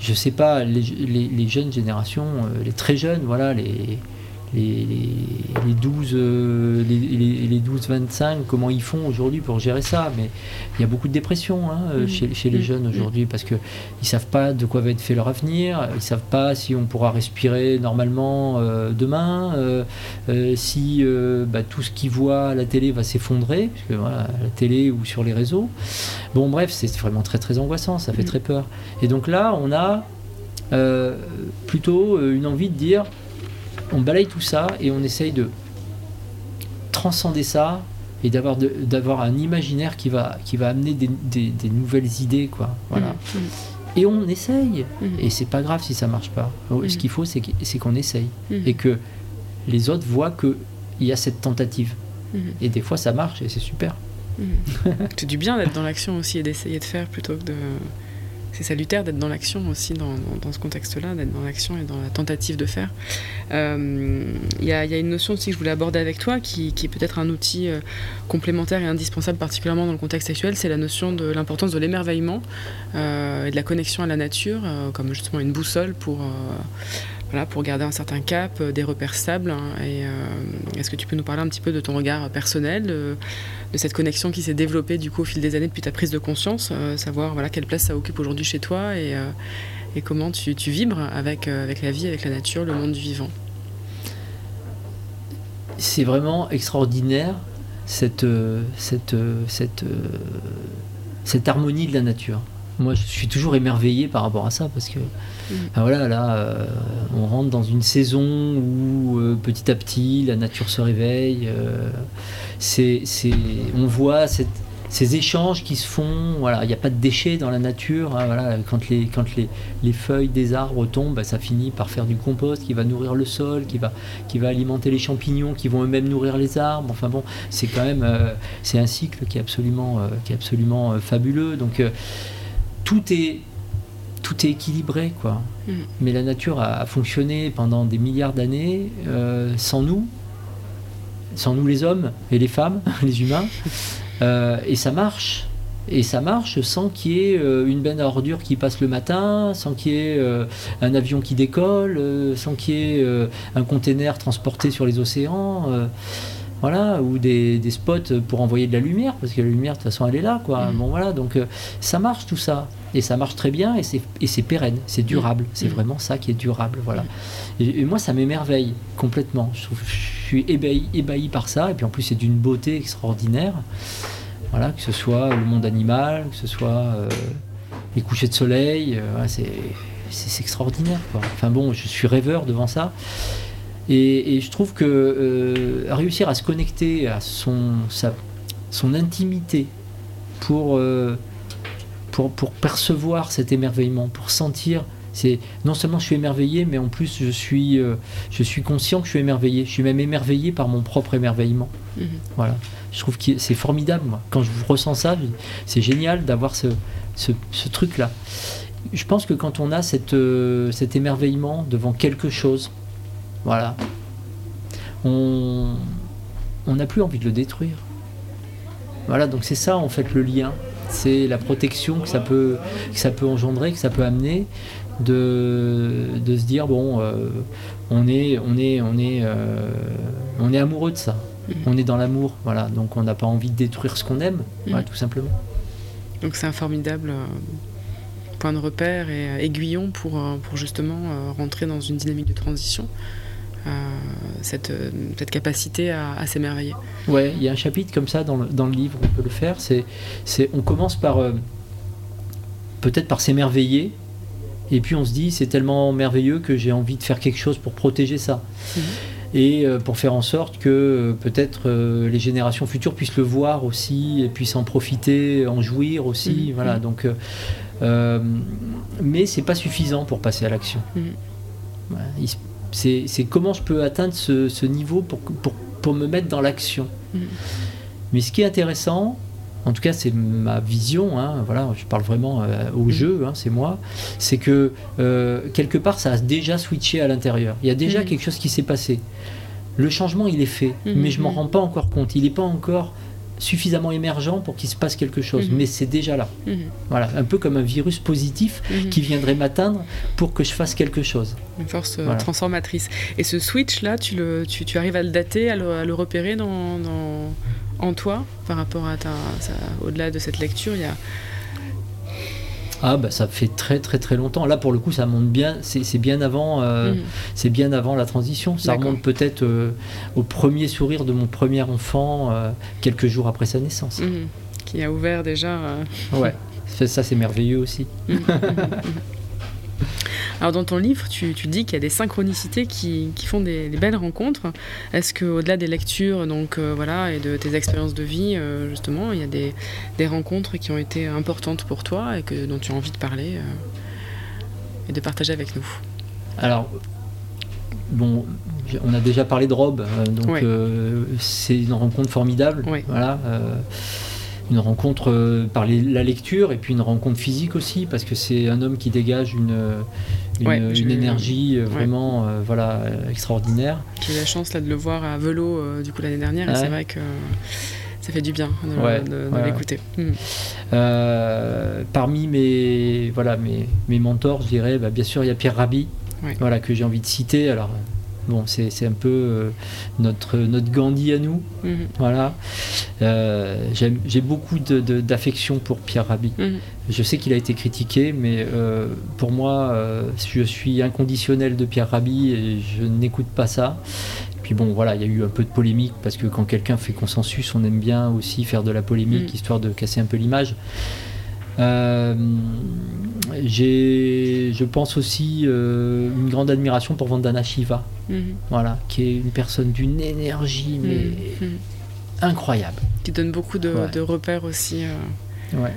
je sais pas, les, les- les jeunes générations, les très jeunes, voilà, les, les, les, les 12, euh, les, les- les 12-25, comment ils font aujourd'hui pour gérer ça? Mais il y a beaucoup de dépression hein, euh, Mhm. chez, chez les Mhm. jeunes aujourd'hui parce qu'ils ne savent pas de quoi va être fait leur avenir, ils ne savent pas si on pourra respirer normalement euh, demain, euh, euh, si bah, tout ce qu'ils voient à la télé va s'effondrer, puisque voilà, à la télé ou sur les réseaux. Bon, bref, c'est vraiment très très angoissant, ça fait très peur. Et donc là, on a plutôt une envie de dire on balaye tout ça et on essaye de transcender ça et d'avoir d'avoir un imaginaire qui va, qui va amener des, des- des nouvelles idées, quoi. Voilà. Mhm. Et on essaye. Mhm. Et c'est pas grave si ça marche pas. Mhm. Ce qu'il faut, c'est qu'- c'est qu'on essaye et que les autres voient qu'il y a cette tentative. Et des fois, ça marche et c'est super. c'est du bien d'être dans l'action aussi et d'essayer de faire plutôt que de c'est salutaire d'être dans l'action aussi dans, ce contexte-là, d'être dans l'action et dans la tentative de faire. Il euh, y, a une notion aussi que je voulais aborder avec toi qui, est peut-être un outil euh, complémentaire et indispensable particulièrement dans le contexte actuel, c'est la notion de l'importance de l'émerveillement euh, et de la connexion à la nature comme justement une boussole pour pour garder un certain cap, euh, des repères stables. Hein, euh, est-ce que tu peux nous parler un petit peu de ton regard personnel, de, cette connexion qui s'est développée du coup au fil des années depuis ta prise de conscience, euh, savoir voilà quelle place ça occupe aujourd'hui chez toi et, comment tu, vibres avec, avec la vie, avec la nature, le monde du vivant? C'est vraiment extraordinaire cette, cette, cette harmonie de la nature. Moi, je suis toujours émerveillé par rapport à ça parce que mm. ben voilà, là, euh, on rentre dans une saison où euh, petit à petit la nature se réveille. Euh, c'est, on voit ces échanges qui se font. Voilà, il n'y a pas de déchets dans la nature. Hein, voilà, quand les, quand les, les, feuilles des arbres tombent, ben, ça finit par faire du compost qui va nourrir le sol, qui va, qui va alimenter les champignons, qui vont eux-mêmes nourrir les arbres. Enfin bon, c'est quand même c'est un cycle qui est absolument, qui est absolument fabuleux. Donc tout est tout est équilibré quoi. Mm. Mais la nature a, fonctionné pendant des milliards d'années euh, sans nous, sans nous les hommes et les femmes, les humains, euh, et ça marche. Et ça marche sans qu'il y ait euh, une benne à ordures qui passe le matin, sans qu'il y ait un avion qui décolle, sans qu'il y ait un container transporté sur les océans voilà, ou des, spots pour envoyer de la lumière, parce que la lumière de toute façon elle est là, quoi. Mm. Bon voilà, donc euh, ça marche tout ça, et ça marche très bien, et c'est pérenne, c'est durable, mm. c'est mm. vraiment ça qui est durable, voilà. Et, moi ça m'émerveille complètement, je, trouve, je suis ébahi, ébahi par ça, et puis en plus c'est d'une beauté extraordinaire, voilà, que ce soit le monde animal, que ce soit euh, les couchers de soleil, euh, c'est extraordinaire, quoi. Enfin bon, je suis rêveur devant ça. Et, je trouve que euh, réussir à se connecter à son, son intimité pour, euh, pour, pour, percevoir cet émerveillement, pour sentir, c'est non seulement je suis émerveillé, mais en plus je suis, euh, je suis conscient que je suis émerveillé. Je suis même émerveillé par mon propre émerveillement. Mhm. Voilà. Je trouve que c'est formidable, moi. Quand je ressens ça, c'est génial d'avoir ce, ce, ce truc-là. Je pense que quand on a cette, cet émerveillement devant quelque chose, voilà. On n'a plus envie de le détruire. Voilà, donc c'est ça en fait le lien. C'est la protection que ça, peut, que ça peut engendrer, que ça peut amener, de, de se dire bon, euh, on, est, on, est, on, est, euh, on est amoureux de ça. Mm. On est dans l'amour, voilà. Donc on n'a pas envie de détruire ce qu'on aime, mm. tout simplement. Donc c'est un formidable euh, point de repère et aiguillon pour, pour justement rentrer dans une dynamique de transition cette, euh, cette, capacité à, s'émerveiller. Ouais, il y a un chapitre comme ça dans le, dans le livre, on peut le faire. C'est, c'est, on commence par euh, peut-être par s'émerveiller, et puis on se dit c'est tellement merveilleux que j'ai envie de faire quelque chose pour protéger ça. Mhm. Et euh, pour faire en sorte que peut-être les générations futures puissent le voir aussi et puissent en profiter, en jouir aussi. Mhm. Voilà. Donc, mais c'est pas suffisant pour passer à l'action. Voilà, c'est comment je peux atteindre ce, niveau pour, pour, me mettre dans l'action. Mm. Mais ce qui est intéressant, en tout cas c'est ma vision, hein, voilà, je parle vraiment euh, au mm. jeu, hein, c'est moi, c'est que euh, quelque part ça a déjà switché à l'intérieur. Il y a déjà mm. quelque chose qui s'est passé. Le changement il est fait, mais je m'en rends pas encore compte. Il n'est pas encore suffisamment émergent pour qu'il se passe quelque chose, mhm. mais c'est déjà là. Mhm. Voilà, un peu comme un virus positif mhm. qui viendrait m'atteindre pour que je fasse quelque chose. Une force euh, transformatrice. Et ce switch-là, tu, le, tu, tu, arrives à le dater, à le, repérer dans, dans, en toi par rapport à ta. Au-delà de cette lecture, il y a ah bah ça fait très très très longtemps. Là pour le coup ça monte bien, c'est bien avant, euh, mhm. c'est bien avant la transition. Ça remonte peut-être euh, au premier sourire de mon premier enfant euh, quelques jours après sa naissance. Mhm. Qui a ouvert déjà. Ouais, ça c'est merveilleux aussi. Alors dans ton livre, tu, dis qu'il y a des synchronicités qui, font des, belles rencontres. Est-ce qu'au-delà des lectures donc, euh, voilà, et de tes expériences de vie, euh, justement, il y a des, rencontres qui ont été importantes pour toi et que, dont tu as envie de parler euh, et de partager avec nous? Alors, bon, on a déjà parlé de Rob, donc c'est une rencontre formidable. Voilà une rencontre euh, par la lecture et puis une rencontre physique aussi parce que c'est un homme qui dégage une, une, énergie euh, vraiment euh, voilà extraordinaire. J'ai eu la chance là de le voir à Velo du coup l'année dernière et c'est vrai que ça fait du bien de, l'écouter. Hmm. parmi mes voilà mes, mes mentors, je dirais, bah, bien sûr il y a Pierre Rabhi, voilà que j'ai envie de citer. Alors Bon, c'est un peu euh, notre, notre Gandhi à nous. Mhm. Voilà. Euh, J'ai beaucoup d'affection pour Pierre Rabhi. Mhm. Je sais qu'il a été critiqué, mais euh, pour moi, euh, je suis inconditionnel de Pierre Rabhi et je n'écoute pas ça. Puis bon, voilà, il y a eu un peu de polémique parce que quand quelqu'un fait consensus, on aime bien aussi faire de la polémique, mhm. histoire de casser un peu l'image. Euh, j'ai, je pense aussi, euh, une grande admiration pour Vandana Shiva, mhm. voilà, qui est une personne d'une énergie mais mhm. Mhm. incroyable. Qui donne beaucoup de, repères aussi. Euh, ouais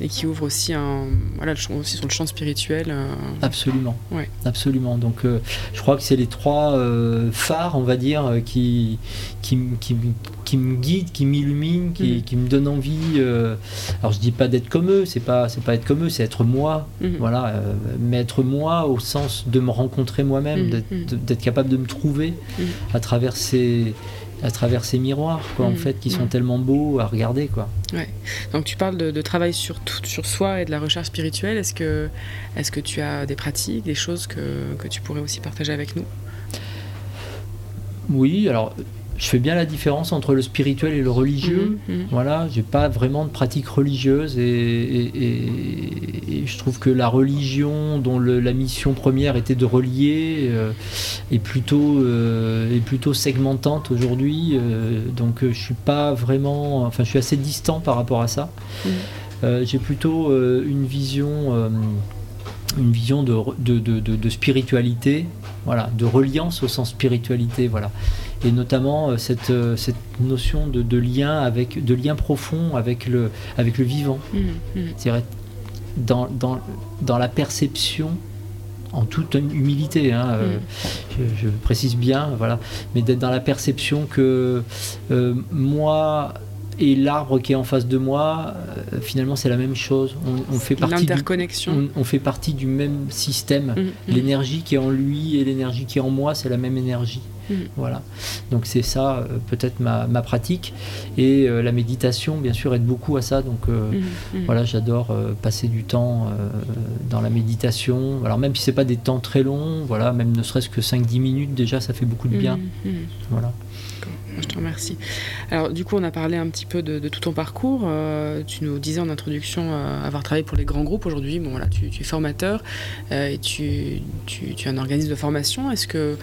et qui ouvre aussi un voilà aussi sur le champ spirituel. Euh. Absolument. Ouais. Absolument. Donc euh, je crois que c'est les trois euh, phares, on va dire, qui qui, qui, qui me guident, qui m'illuminent, qui, mm. qui, me donnent envie. alors je dis pas d'être comme eux, c'est pas c'est pas être comme eux, c'est être moi. Mm-hmm. Voilà, mais être moi au sens de me rencontrer moi-même, mm-hmm. d'être capable de me trouver à travers ces à travers ces miroirs, quoi, en mm. fait, qui sont tellement beaux à regarder, quoi. Ouais. Donc tu parles de, travail sur tout, sur soi et de la recherche spirituelle. Est-ce que, est-ce que tu as des pratiques, des choses que, que tu pourrais aussi partager avec nous? Oui, alors je fais bien la différence entre le spirituel et le religieux. Mhm, mhm. Voilà, j'ai pas vraiment de pratique religieuse et, je trouve que la religion, dont la mission première était de relier, euh, est plutôt euh, est plutôt segmentante aujourd'hui. Euh, donc je suis pas vraiment, enfin je suis assez distant par rapport à ça. Mhm. j'ai plutôt une vision une vision de, de, de, de, spiritualité, voilà, de reliance au sens spiritualité, voilà et notamment euh, cette, euh, cette notion de, lien avec de lien profond avec le avec le vivant mmh, mmh. c'est dans, dans, dans, la perception en toute humilité hein, euh, mmh. je, précise bien voilà mais d'être dans la perception que moi et l'arbre qui est en face de moi, finalement, c'est la même chose. On, fait partie l'interconnexion. On, fait partie du même système. L'énergie qui est en lui et l'énergie qui est en moi, c'est la même énergie. Mm. Voilà. Donc c'est ça euh, peut-être ma, pratique. Et euh, la méditation, bien sûr, aide beaucoup à ça. Donc euh, mm, mm. voilà, j'adore passer du temps dans la méditation. Alors même si c'est pas des temps très longs, voilà, même ne serait-ce que 5-10 minutes, déjà, ça fait beaucoup de bien. Voilà. Je te remercie. Alors, du coup, on a parlé un petit peu de, tout ton parcours. Euh, tu nous disais en introduction euh, avoir travaillé pour les grands groupes. Aujourd'hui, bon, voilà, tu, es formateur euh, et tu, tu, tu, es un organisme de formation. Est-ce que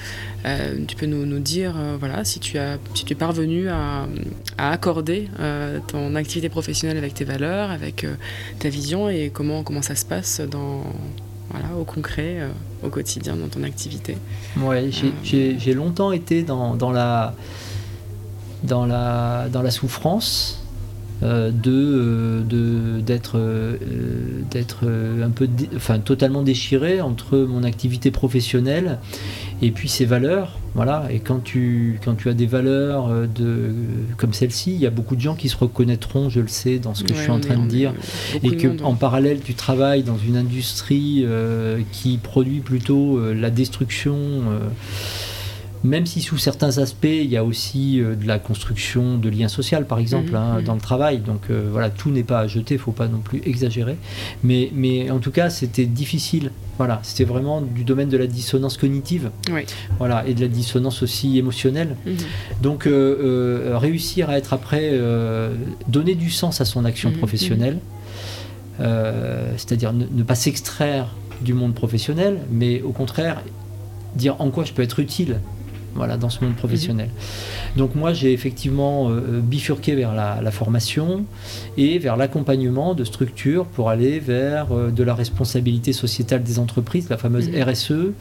tu peux nous, nous dire voilà, si, tu as, si tu es parvenu à, à accorder ton activité professionnelle avec tes valeurs, avec ta vision et comment, comment ça se passe dans, voilà, au concret, au quotidien, dans ton activité? Oui, j'ai longtemps été dans, dans la dans la, dans la souffrance euh, de euh, d'être euh, d'être un peu enfin totalement déchiré entre mon activité professionnelle et puis ses valeurs voilà. Et quand tu quand tu as des valeurs de comme celle-ci il y a beaucoup de gens qui se reconnaîtront je le sais dans ce que je suis en train de dire. et que en parallèle tu travailles dans une industrie qui produit plutôt la destruction même si sous certains aspects, il y a aussi euh, de la construction de liens sociaux, par exemple, mhm, hein, mhm. dans le travail. Donc euh, voilà, tout n'est pas à jeter, il ne faut pas non plus exagérer. Mais, mais en tout cas, c'était difficile. Voilà, c'était vraiment du domaine de la dissonance cognitive. Voilà, et de la dissonance aussi émotionnelle. Mhm. Donc euh, réussir à être après, donner du sens à son action professionnelle, c'est-à-dire ne pas s'extraire du monde professionnel, mais au contraire dire en quoi je peux être utile voilà, dans ce monde professionnel. Donc moi, j'ai effectivement euh, bifurqué vers la, formation et vers l'accompagnement de structures pour aller vers euh, de la responsabilité sociétale des entreprises, la fameuse mhm. RSE, mhm.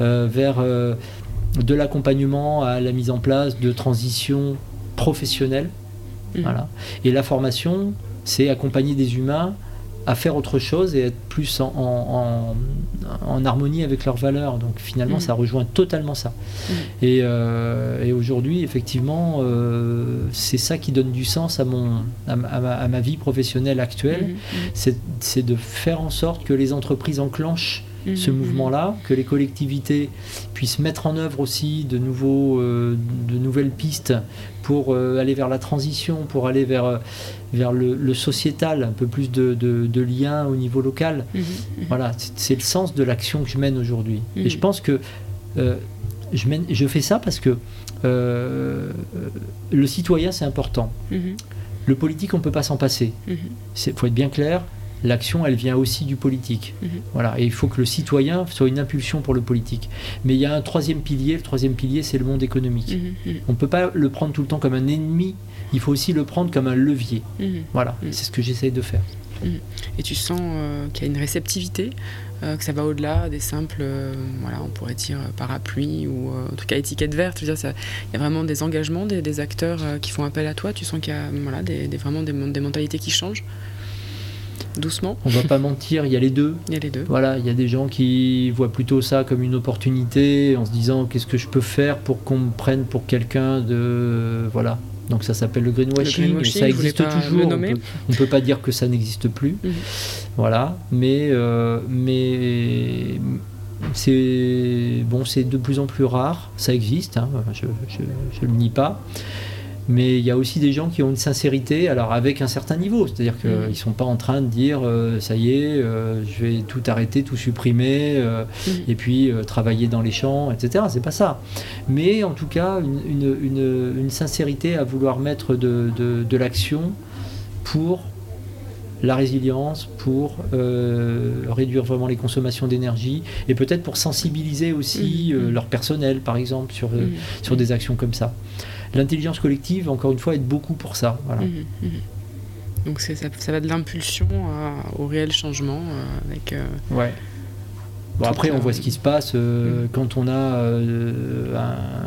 euh, vers de l'accompagnement à la mise en place de transitions professionnelles. Mhm. Voilà. Et la formation, c'est accompagner des humains à faire autre chose et être plus en, en, harmonie avec leurs valeurs. Donc finalement, ça rejoint totalement ça. Et, et aujourd'hui, effectivement, c'est ça qui donne du sens à, mon, à, ma, vie professionnelle actuelle. C'est de faire en sorte que les entreprises enclenchent ce mhm. mouvement-là, que les collectivités puissent mettre en œuvre aussi de, nouveaux, euh, de nouvelles pistes pour euh, aller vers la transition, pour aller vers, euh, vers le, sociétal, un peu plus de, de, liens au niveau local. Mhm. Voilà, c'est le sens de l'action que je mène aujourd'hui. Et je pense que je, mène, je fais ça parce que le citoyen, c'est important. Le politique, on ne peut pas s'en passer. Il faut être bien clair, l'action, elle vient aussi du politique. Mhm. Voilà, et il faut que le citoyen soit une impulsion pour le politique. Mais il y a un troisième pilier, le troisième pilier, c'est le monde économique. Mhm, mhm. On ne peut pas le prendre tout le temps comme un ennemi, il faut aussi le prendre comme un levier. Voilà, c'est ce que j'essaye de faire. Et tu sens euh, qu'il y a une réceptivité, euh, que ça va au-delà des simples, euh, voilà, on pourrait dire parapluie ou en tout cas étiquette verte. il y a vraiment des engagements, des, acteurs qui font appel à toi. Tu sens qu'il y a voilà, des, vraiment des, des mentalités qui changent doucement. On va pas mentir, il y a les deux. Il y a les deux. Voilà, il y a des gens qui voient plutôt ça comme une opportunité en se disant qu'est-ce que je peux faire pour qu'on me prenne pour quelqu'un de voilà. Donc ça s'appelle le greenwashing, ça existe toujours. On peut, peut pas dire que ça n'existe plus. Mhm. Voilà, mais euh, mais c'est bon, c'est de plus en plus rare. Ça existe, hein, je, ne le nie pas mais il y a aussi des gens qui ont une sincérité, alors avec un certain niveau, c'est-à-dire qu'ils ne mm. sont pas en train de dire euh, ça y est, euh, je vais tout arrêter, tout supprimer, euh, mm. et puis travailler dans les champs, etc. C'est pas ça. Mais en tout cas, une, une, une, sincérité à vouloir mettre de, de, de l'action pour la résilience, pour réduire vraiment les consommations d'énergie et peut-être pour sensibiliser aussi mm. leur personnel, par exemple, sur, sur des actions comme ça l'intelligence collective, encore une fois, aide beaucoup pour ça. Voilà. Mhm, mhm. Donc ça, ça, va de l'impulsion au réel changement euh, avec. Euh, ouais. Bon, après, on voit ce qui se passe euh, mm. quand on a euh,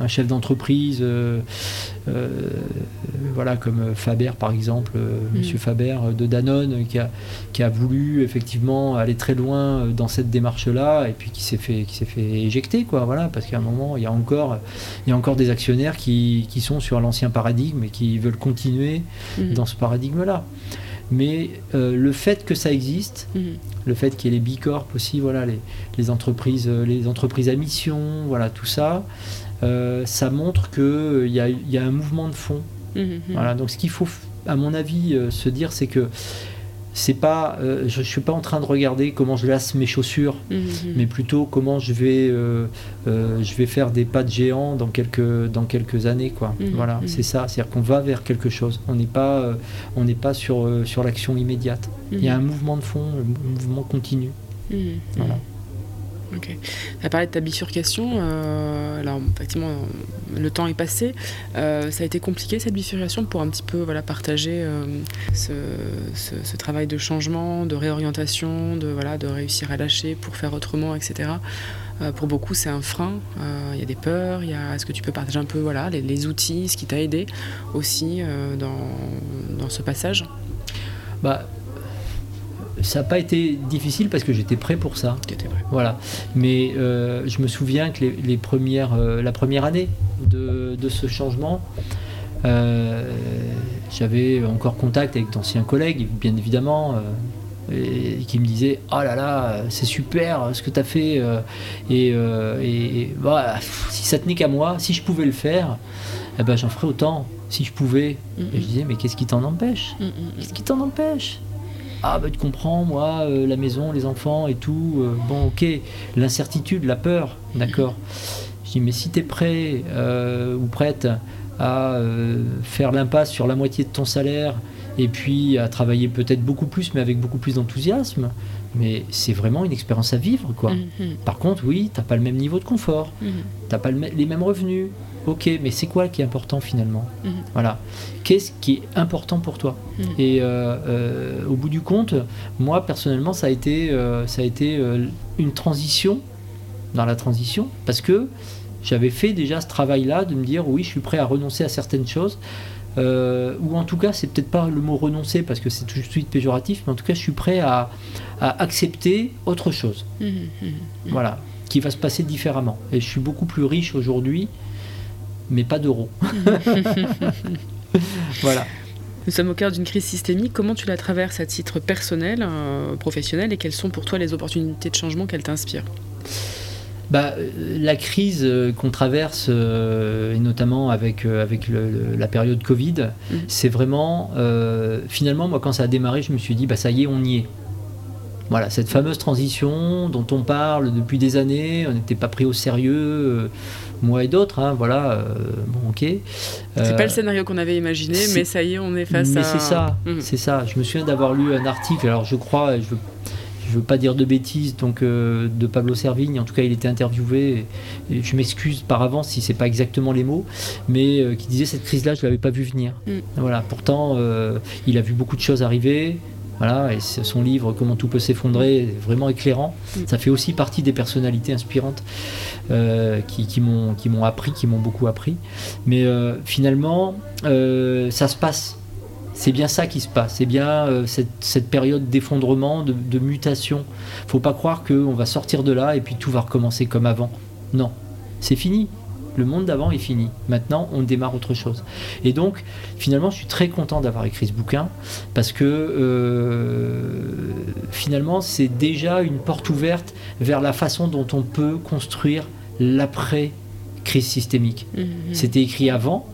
un, chef d'entreprise, euh, voilà, comme Faber par exemple, mm. Monsieur Faber de Danone, qui a, qui a voulu effectivement aller très loin dans cette démarche-là, et puis qui s'est fait, qui s'est fait éjecter, quoi, voilà, parce qu'à un moment, il y a encore, il y a encore des actionnaires qui, qui sont sur l'ancien paradigme et qui veulent continuer mm. dans ce paradigme-là. Mais le fait que ça existe, le fait qu'il y ait les bicorps aussi, voilà, les, entreprises, euh, les entreprises à mission, voilà, tout ça, euh, ça montre qu'il euh, y, a, y a un mouvement de fond. Mmh, mmh. Voilà, donc ce qu'il faut, à mon avis, se dire, c'est que c'est pas, je, ne suis pas en train de regarder comment je lasse mes chaussures, mmh, mais plutôt comment je vais, je vais faire des pas de géant dans quelques, dans quelques années, quoi. Voilà, c'est ça, c'est-à-dire qu'on va vers quelque chose. On n'est pas, on n'est pas sur, sur l'action immédiate. Il y a un mouvement de fond, un mouvement continu. Mhm. Voilà. Ok. Tu de ta bifurcation. Euh, alors, effectivement, le temps est passé. Euh, ça a été compliqué cette bifurcation pour un petit peu voilà, partager euh, ce, travail de changement, de réorientation, de, voilà, de réussir à lâcher pour faire autrement, etc. pour beaucoup, c'est un frein. Il y a des peurs. Est-ce que tu peux partager un peu voilà, les, les outils, ce qui t'a aidé aussi dans, dans ce passage? Bah, ça n'a pas été difficile parce que j'étais prêt pour ça. Voilà. Mais euh, je me souviens que les, premières, euh, la première année de, ce changement, euh, j'avais encore contact avec d'anciens collègues, bien évidemment, et, qui me disaient Oh là là, c'est super ce que tu as fait. et, bah, si ça tenait qu'à moi, si je pouvais le faire, eh ben, j'en ferais autant, si je pouvais. Et je disais Mais qu'est-ce qui t'en empêche? Qu'est-ce qui t'en empêche? Ah bah tu comprends moi euh, la maison les enfants et tout euh, bon ok l'incertitude la peur d'accord. Je dis mais si tu es prêt euh, ou prête à faire l'impasse sur la moitié de ton salaire et puis à travailler peut-être beaucoup plus mais avec beaucoup plus d'enthousiasme mais c'est vraiment une expérience à vivre quoi. Mm-hmm. par contre oui t'as pas le même niveau de confort. Mm-hmm. t'as pas les mêmes revenus ok, mais c'est quoi qui est important finalement mhm. Voilà. Qu'est-ce qui est important pour toi mhm. Et euh, euh, au bout du compte, moi personnellement, ça a été, euh, ça a été une transition dans la transition parce que j'avais fait déjà ce travail-là de me dire oui, je suis prêt à renoncer à certaines choses ou en tout cas, c'est peut-être pas le mot renoncer parce que c'est tout de suite péjoratif, mais en tout cas, je suis prêt à, accepter autre chose. Mmh. Voilà, qui va se passer différemment. Et je suis beaucoup plus riche aujourd'hui, mais pas d'euros. voilà. Nous sommes au cœur d'une crise systémique. Comment tu la traverses à titre personnel, euh, professionnel, et quelles sont pour toi les opportunités de changement qu'elle t'inspire? Bah, la crise euh, qu'on traverse, euh, et notamment avec, avec la période Covid, mmh. c'est vraiment, finalement, moi, quand ça a démarré, je me suis dit, bah, ça y est, on y est. Voilà, cette fameuse transition dont on parle depuis des années, on n'était pas pris au sérieux moi et d'autres, hein, voilà, euh, bon ok. C'est pas le euh, scénario qu'on avait imaginé, mais ça y est, on est face à... Mais c'est ça, mhm. c'est ça. Je me souviens d'avoir lu un article, alors je crois, je veux, je veux pas dire de bêtises, donc euh, de Pablo Servigne, en tout cas il était interviewé, et, je m'excuse par avance si c'est pas exactement les mots, mais qui disait cette crise-là, je l'avais pas vu venir. Mm. Voilà, pourtant il a vu beaucoup de choses arriver, voilà, et son livre Comment tout peut s'effondrer est vraiment éclairant. Mm. Ça fait aussi partie des personnalités inspirantes euh, qui, qui m'ont appris, qui m'ont beaucoup appris. Mais euh, finalement, euh, ça se passe. C'est bien ça qui se passe. C'est bien cette, cette, période d'effondrement, de, de, mutation. Faut pas croire qu'on va sortir de là et puis tout va recommencer comme avant. Non, c'est fini le monde d'avant est fini. Maintenant, on démarre autre chose. Et donc, finalement, je suis très content d'avoir écrit ce bouquin parce que euh, finalement, c'est déjà une porte ouverte vers la façon dont on peut construire l'après-crise systémique. Mhm. C'était écrit avant,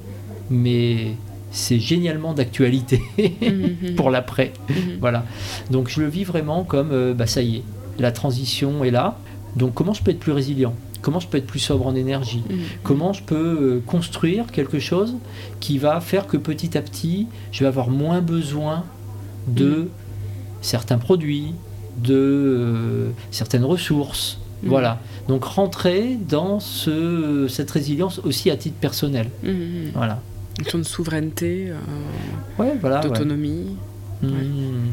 mais c'est génialement d'actualité mhm. pour l'après. Mhm. Voilà. Donc, je le vis vraiment comme, euh, bah, ça y est, la transition est là. Donc, comment je peux être plus résilient? Comment je peux être plus sobre en énergie mm. Comment je peux euh, construire quelque chose qui va faire que petit à petit, je vais avoir moins besoin de mm. certains produits, de euh, certaines ressources. Mm. Voilà. Donc rentrer dans ce, cette résilience aussi à titre personnel. Voilà. Une de souveraineté, euh, voilà, d'autonomie.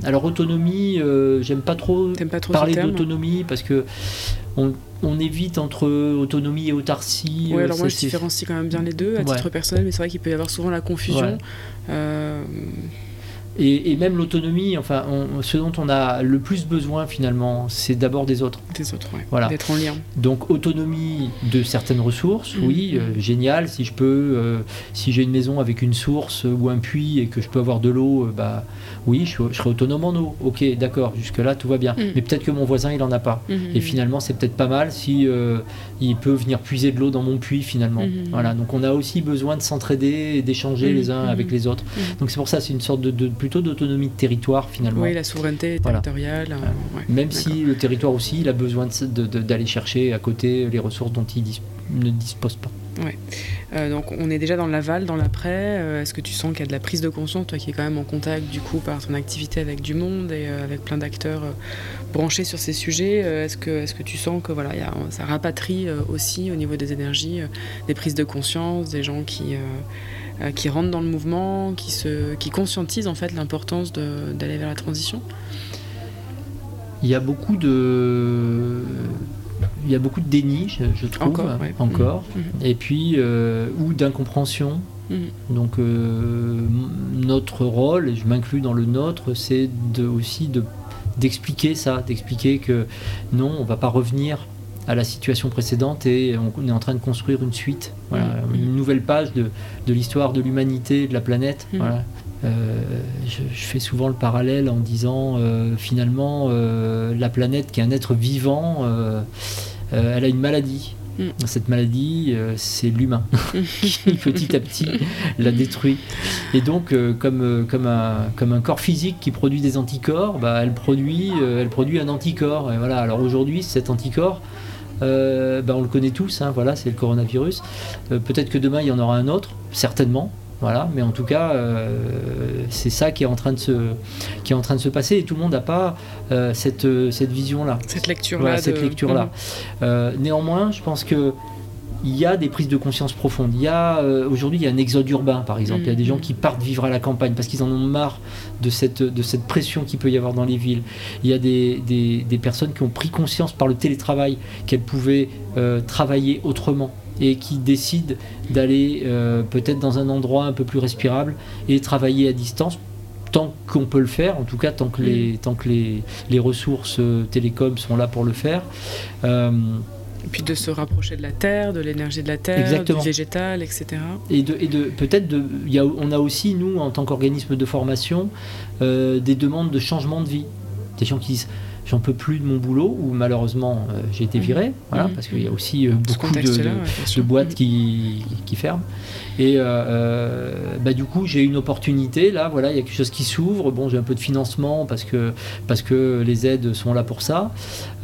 Alors autonomie, j'aime pas trop, pas trop parler d'autonomie parce que on, on évite entre autonomie et autarcie. Oui, euh, alors moi je différencie quand même bien les deux à titre personnel, mais c'est vrai qu'il peut y avoir souvent la confusion. Euh, et, même l'autonomie, enfin, ce dont on a le plus besoin finalement, c'est d'abord des autres. Des autres, oui. Voilà. D'être en lien. Donc autonomie de certaines ressources, mm. oui, euh, génial. Si je peux, si j'ai une maison avec une source ou un puits et que je peux avoir de l'eau, bah oui, je, serai autonome en eau. Ok, d'accord, jusque-là, tout va bien. Mm. Mais peut-être que mon voisin, il n'en a pas. Mm-hmm. Et finalement, c'est peut-être pas mal si euh, il peut venir puiser de l'eau dans mon puits, finalement. Voilà, donc on a aussi besoin de s'entraider et d'échanger les uns avec les autres. Donc c'est pour ça, c'est une sorte de, plutôt d'autonomie de territoire, finalement. Oui, la souveraineté territoriale. Euh, Même si le territoire aussi, il a besoin d'aller chercher à côté les ressources dont il ne dispose pas. Ouais. Euh, donc on est déjà dans l'aval, dans l'après. Euh, est-ce que tu sens qu'il y a de la prise de conscience, toi qui es quand même en contact du coup par ton activité avec du monde et euh, avec plein d'acteurs branchés sur ces sujets Est-ce que, est que tu sens que voilà, y a, ça rapatrie aussi au niveau des énergies des prises de conscience, des gens qui, qui rentrent dans le mouvement, qui, se, qui conscientisent en fait l'importance d'aller vers la transition Il y a beaucoup de il y a beaucoup de déni, je, trouve, encore, mmh. Mmh. et puis euh, ou d'incompréhension. Mmh. Donc euh, notre rôle, et je m'inclus dans le nôtre, c'est de, aussi de d'expliquer ça, d'expliquer que non, on va pas revenir à la situation précédente et on est en train de construire une suite, une nouvelle page de, de l'histoire de l'humanité, de la planète. Voilà. Euh, je, fais souvent le parallèle en disant euh, finalement euh, la planète qui est un être vivant, elle a une maladie. Mm. Cette maladie, c'est l'humain qui petit à petit la détruit. Et donc, comme, comme, un, comme un corps physique qui produit des anticorps, bah, elle, produit, elle produit un anticorps. Et voilà. Alors aujourd'hui, cet anticorps, bah, on le connaît tous, hein, voilà, c'est le coronavirus. Peut-être que demain, il y en aura un autre, certainement. Voilà, mais en tout cas, euh, c'est ça qui est, en train de se, qui est en train de se passer et tout le monde n'a pas euh, cette, cette vision-là. Cette lecture-là. cette lecture-là. Mhm. néanmoins, je pense que il y a des prises de conscience profondes. Il y a aujourd'hui il y a un exode urbain par exemple. Il y a des gens mhm. qui partent vivre à la campagne parce qu'ils en ont marre de cette, de cette pression qu'il peut y avoir dans les villes. Il y a des, des, des personnes qui ont pris conscience par le télétravail qu'elles pouvaient travailler autrement et qui décident d'aller euh, peut-être dans un endroit un peu plus respirable et travailler à distance tant qu'on peut le faire, en tout cas tant que les, tant que les, les ressources euh, télécom sont là pour le faire. Et puis de se rapprocher de la terre, de l'énergie de la terre, Exactement. du végétal, etc. Et de, et de peut-être de, y a, on a aussi nous en tant qu'organisme de formation euh, des demandes de changement de vie, des gens qui disent j'en peux plus de mon boulot ou malheureusement euh, j'ai été viré, voilà, parce qu'il y a aussi euh, beaucoup de, de, ouais, de, boîtes mmh. qui, qui, ferment. Et euh, bah, du coup, j'ai une opportunité là, voilà, il y a quelque chose qui s'ouvre. Bon, j'ai un peu de financement parce que, parce que les aides sont là pour ça,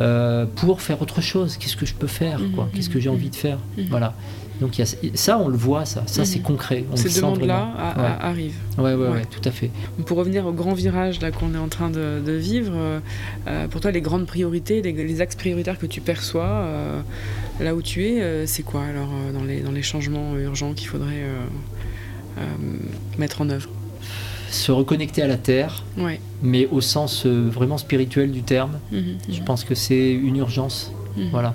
euh, pour faire autre chose. Qu'est-ce que je peux faire quoi? Qu'est-ce que j'ai envie de faire? Voilà. Donc y a, ça, on le voit, ça, ça c'est concret. On Ces demandes-là ouais. arrivent. Ouais, ouais, ouais, tout à fait. Pour revenir au grand virage là qu'on est en train de, de vivre, euh, pour toi, les grandes priorités, les, les, axes prioritaires que tu perçois euh, là où tu es, euh, c'est quoi alors dans les, dans les changements urgents qu'il faudrait mettre en œuvre? Se reconnecter à la terre, ouais. mais au sens vraiment spirituel du terme. Mmh, mmh. Je pense que c'est une urgence. Mmh. Voilà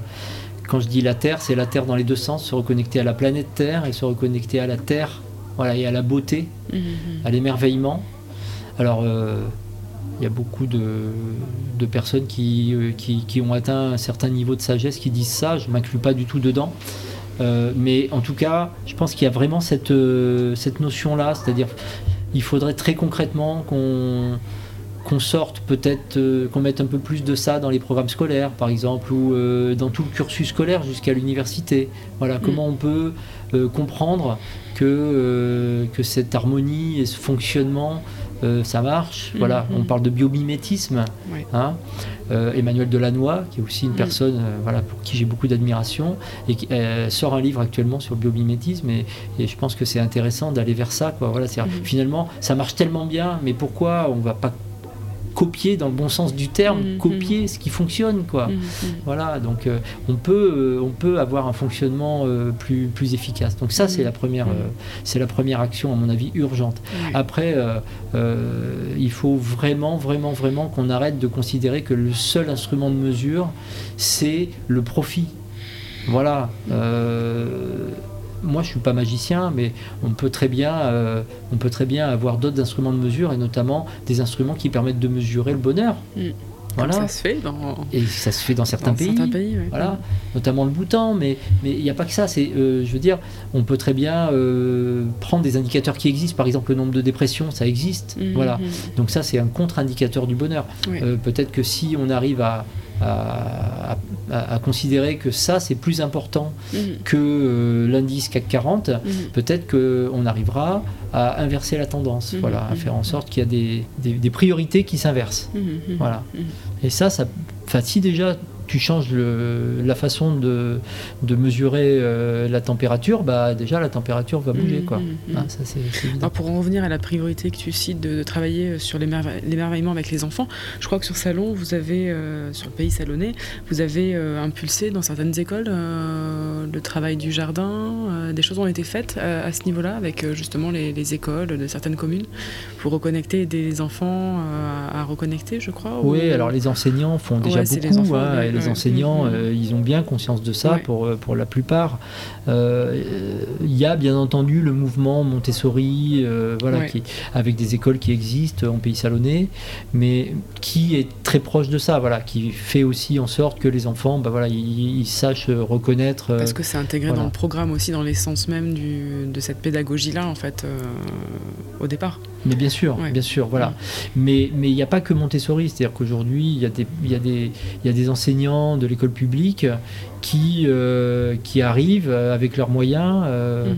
quand je dis la Terre, c'est la Terre dans les deux sens, se reconnecter à la planète Terre et se reconnecter à la Terre, voilà, et à la beauté, mmh. à l'émerveillement. Alors, il euh, y a beaucoup de, de personnes qui, euh, qui, qui, ont atteint un certain niveau de sagesse qui disent ça, je ne m'inclus pas du tout dedans. Euh, mais en tout cas, je pense qu'il y a vraiment cette, cette notion-là, c'est-à-dire il faudrait très concrètement qu'on qu'on sorte peut-être, euh, qu'on mette un peu plus de ça dans les programmes scolaires, par exemple, ou euh, dans tout le cursus scolaire jusqu'à l'université. Voilà, mmh. comment on peut euh, comprendre que, que cette harmonie et ce fonctionnement, ça marche. Mmh. Voilà, on parle de biomimétisme. Hein Emmanuel Delannoy, qui est aussi une mmh. personne voilà, pour qui j'ai beaucoup d'admiration, et qui sort un livre actuellement sur le biomimétisme, et, et je pense que c'est intéressant d'aller vers ça. Quoi. Voilà, finalement, ça marche tellement bien, mais pourquoi on va pas copier dans le bon sens du terme, Mmh, mmh. copier ce qui fonctionne quoi. Mmh, voilà, donc euh, on peut euh, on peut avoir un fonctionnement euh, plus plus efficace. Donc ça c'est la première c'est la première action à mon avis urgente. Après il faut vraiment vraiment vraiment qu'on arrête de considérer que le seul instrument de mesure c'est le profit. Voilà moi je suis pas magicien, mais on peut très bien, euh, on peut très bien avoir d'autres instruments de mesure et notamment des instruments qui permettent de mesurer le bonheur. Mmh. Voilà. Ça se fait dans... Et ça se fait dans certains dans pays, certains pays ouais. voilà, notamment le Bhoutan, mais mais il n'y a pas que ça. C'est, euh, je veux dire, on peut très bien euh, prendre des indicateurs qui existent, par exemple le nombre de dépressions, ça existe, mmh, voilà. Mmh. Donc ça c'est un contre-indicateur du bonheur. Euh, peut-être que si on arrive à à, à, à, considérer que ça c'est plus important mmh. que euh, l'indice CAC 40, mmh. peut-être qu'on arrivera à inverser la tendance, mmh. voilà, à faire en sorte qu'il y a des, des, des, priorités qui s'inversent. Voilà. Et ça, ça si déjà tu changes le, la façon de, de mesurer euh, la température, bah déjà la température va bouger. Mmh, quoi. mmh. Ah, ça, c'est, c'est Alors pour en revenir à la priorité que tu cites de, de travailler sur l'émerveillement avec les enfants, je crois que sur Salon, vous avez, euh, sur le pays salonnais, vous avez euh, impulsé dans certaines écoles euh, le travail du jardin, euh, des choses ont été faites à ce niveau-là avec euh, justement les, les, écoles de certaines communes pour reconnecter, les enfants euh, à, à reconnecter, je crois. Oui, ou... alors les enseignants font déjà ouais, beaucoup. Les enfants, ouais, les ouais. enseignants, mmh. euh, ils ont bien conscience de ça Ouais. pour, euh, pour la plupart. Euh, Il y a bien entendu le mouvement Montessori, voilà, Ouais. qui, avec des écoles qui existent en pays salonnais, mais qui est très proche de ça, voilà, qui fait aussi en sorte que les enfants, bah, voilà, ils, ils sachent reconnaître. Parce que c'est intégré voilà. dans le programme aussi, dans l'essence même du, de cette pédagogie-là, en fait, euh, au départ. Mais bien sûr, Ouais. bien sûr, voilà. Mm. Mais mais il n'y a pas que Montessori, c'est-à-dire qu'aujourd'hui il y a des il y a des il y a des enseignants de l'école publique qui euh, qui arrivent euh, avec leurs moyens. euh, Mm.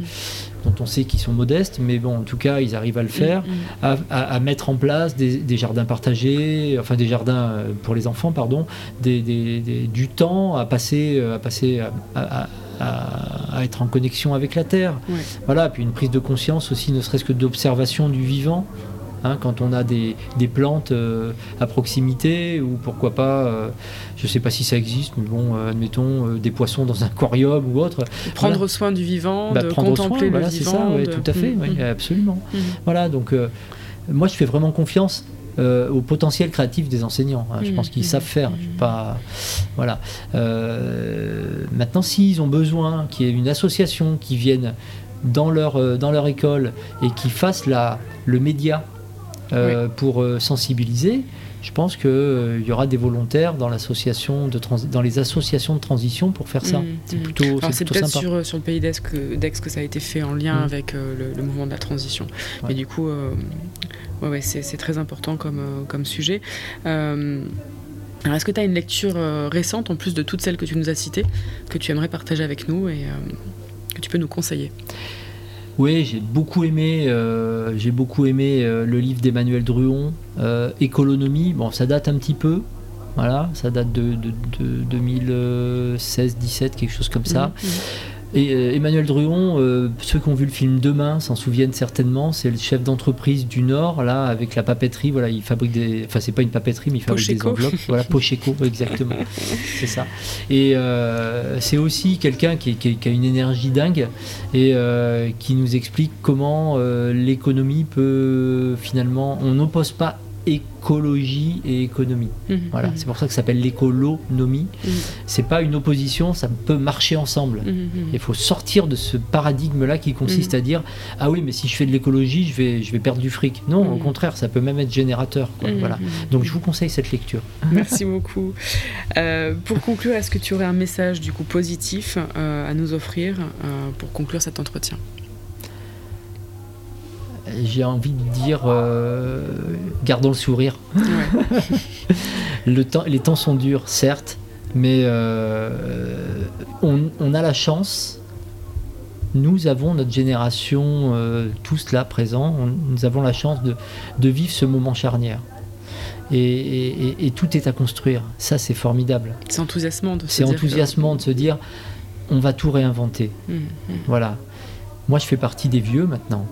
dont on sait qu'ils sont modestes, mais bon, en tout cas, ils arrivent à le faire, Mm, mm. à, à- à mettre en place des, des jardins partagés, enfin des jardins pour les enfants, pardon, des, des- des- du temps à passer, à passer, à, à- à- à être en connexion avec la terre. Ouais. Voilà, puis une prise de conscience aussi, ne serait-ce que d'observation du vivant. Hein, quand on a des, des plantes euh, à proximité, ou pourquoi pas, euh, je ne sais pas si ça existe, mais bon, euh, admettons, des poissons dans un aquarium ou autre. Prendre Voilà. soin du vivant, Bah, de prendre contempler soin, le voilà, c'est vivant. ça, ouais, de- tout à fait, Mm, mm, absolument. mm. Voilà, donc moi je fais vraiment confiance euh, au potentiel créatif des enseignants. hein. Je pense qu'ils savent faire. pas, Voilà. maintenant, s'ils ont besoin qu'il y ait une association qui vienne dans leur, dans leur école et qui fasse la, le média pour sensibiliser, je pense qu'il euh, y aura des volontaires dans, l'association de dans les associations de transition pour faire ça. Mmh, c'est mmh. plutôt, c'est peut-être sur, euh, sur, le pays d'Aix que, que, ça a été fait en lien mmh. avec euh, le, mouvement de la transition. Mais du coup, ouais, c'est, très important comme, comme sujet. alors, est-ce que tu as une lecture récente, en plus de toutes celles que tu nous as citées, que tu aimerais partager avec nous et que tu peux nous conseiller? Oui, j'ai beaucoup aimé, euh, euh, le livre d'Emmanuel Druon, euh, Économie. Bon, ça date un petit peu, voilà, ça date de, 2016-17, quelque chose comme ça. Mmh, mmh. Et euh, Emmanuel Druon, euh, ceux qui ont vu le film Demain s'en souviennent certainement. C'est le chef d'entreprise du Nord, là, avec la papeterie. Voilà, il fabrique des. Enfin, c'est pas une papeterie, mais il fabrique des enveloppes. Voilà, Pocheco, exactement. c'est ça. Et euh, c'est aussi quelqu'un qui, a une énergie dingue et qui nous explique comment l'économie peut finalement. On n'oppose pas écologie et économie. Mhm. voilà, mhm. c'est pour ça que ça s'appelle l'écolonomie. Ce mhm. C'est pas une opposition, ça peut marcher ensemble. Il faut sortir de ce paradigme-là qui consiste à dire ah oui, mais si je fais de l'écologie, je vais, je vais perdre du fric. Non, au contraire, ça peut même être générateur. Voilà. Donc je vous conseille cette lecture. Merci beaucoup. Euh, pour conclure, est-ce que tu aurais un message du coup positif euh, à nous offrir euh, pour conclure cet entretien? J'ai envie de dire euh, gardons le sourire. le temps, les temps sont durs, certes, mais euh, on, a la chance. Nous avons notre génération, euh, tous là présents, nous avons la chance de, vivre ce moment charnière. Et, tout est à construire. Ça, c'est formidable. C'est enthousiasmant de se dire. C'est enthousiasmant de se dire on va tout réinventer. Mmh, mmh. Voilà. Moi, je fais partie des vieux maintenant.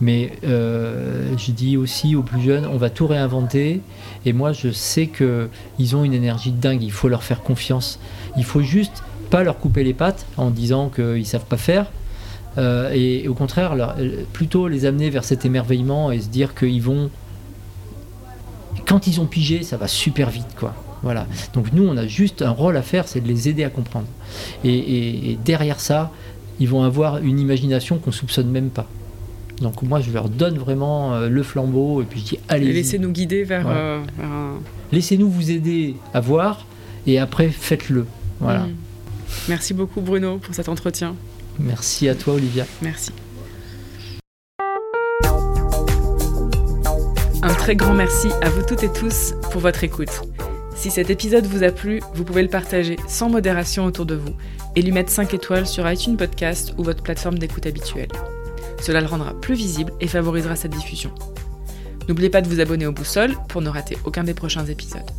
Mais euh, je dis aussi aux plus jeunes, on va tout réinventer. Et moi, je sais qu'ils ont une énergie dingue. Il faut leur faire confiance. Il faut juste pas leur couper les pattes en disant qu'ils savent pas faire. Euh, et, au contraire, plutôt les amener vers cet émerveillement et se dire qu'ils vont. Quand ils ont pigé, ça va super vite, quoi. Voilà. Donc nous, on a juste un rôle à faire, c'est de les aider à comprendre. et derrière ça, ils vont avoir une imagination qu'on soupçonne même pas. Donc moi, je leur donne vraiment euh, le flambeau et puis je dis allez. Laissez-nous guider vers, euh, Laissez-nous vous aider à voir et après faites-le. Voilà. Mm. Merci beaucoup Bruno pour cet entretien. Merci à toi Olivia. Merci. Un très grand merci à vous toutes et tous pour votre écoute. Si cet épisode vous a plu, vous pouvez le partager sans modération autour de vous et lui mettre 5 étoiles sur iTunes Podcast ou votre plateforme d'écoute habituelle. Cela le rendra plus visible et favorisera sa diffusion. N'oubliez pas de vous abonner au Boussole pour ne rater aucun des prochains épisodes.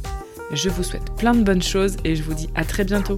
Je vous souhaite plein de bonnes choses et je vous dis à très bientôt.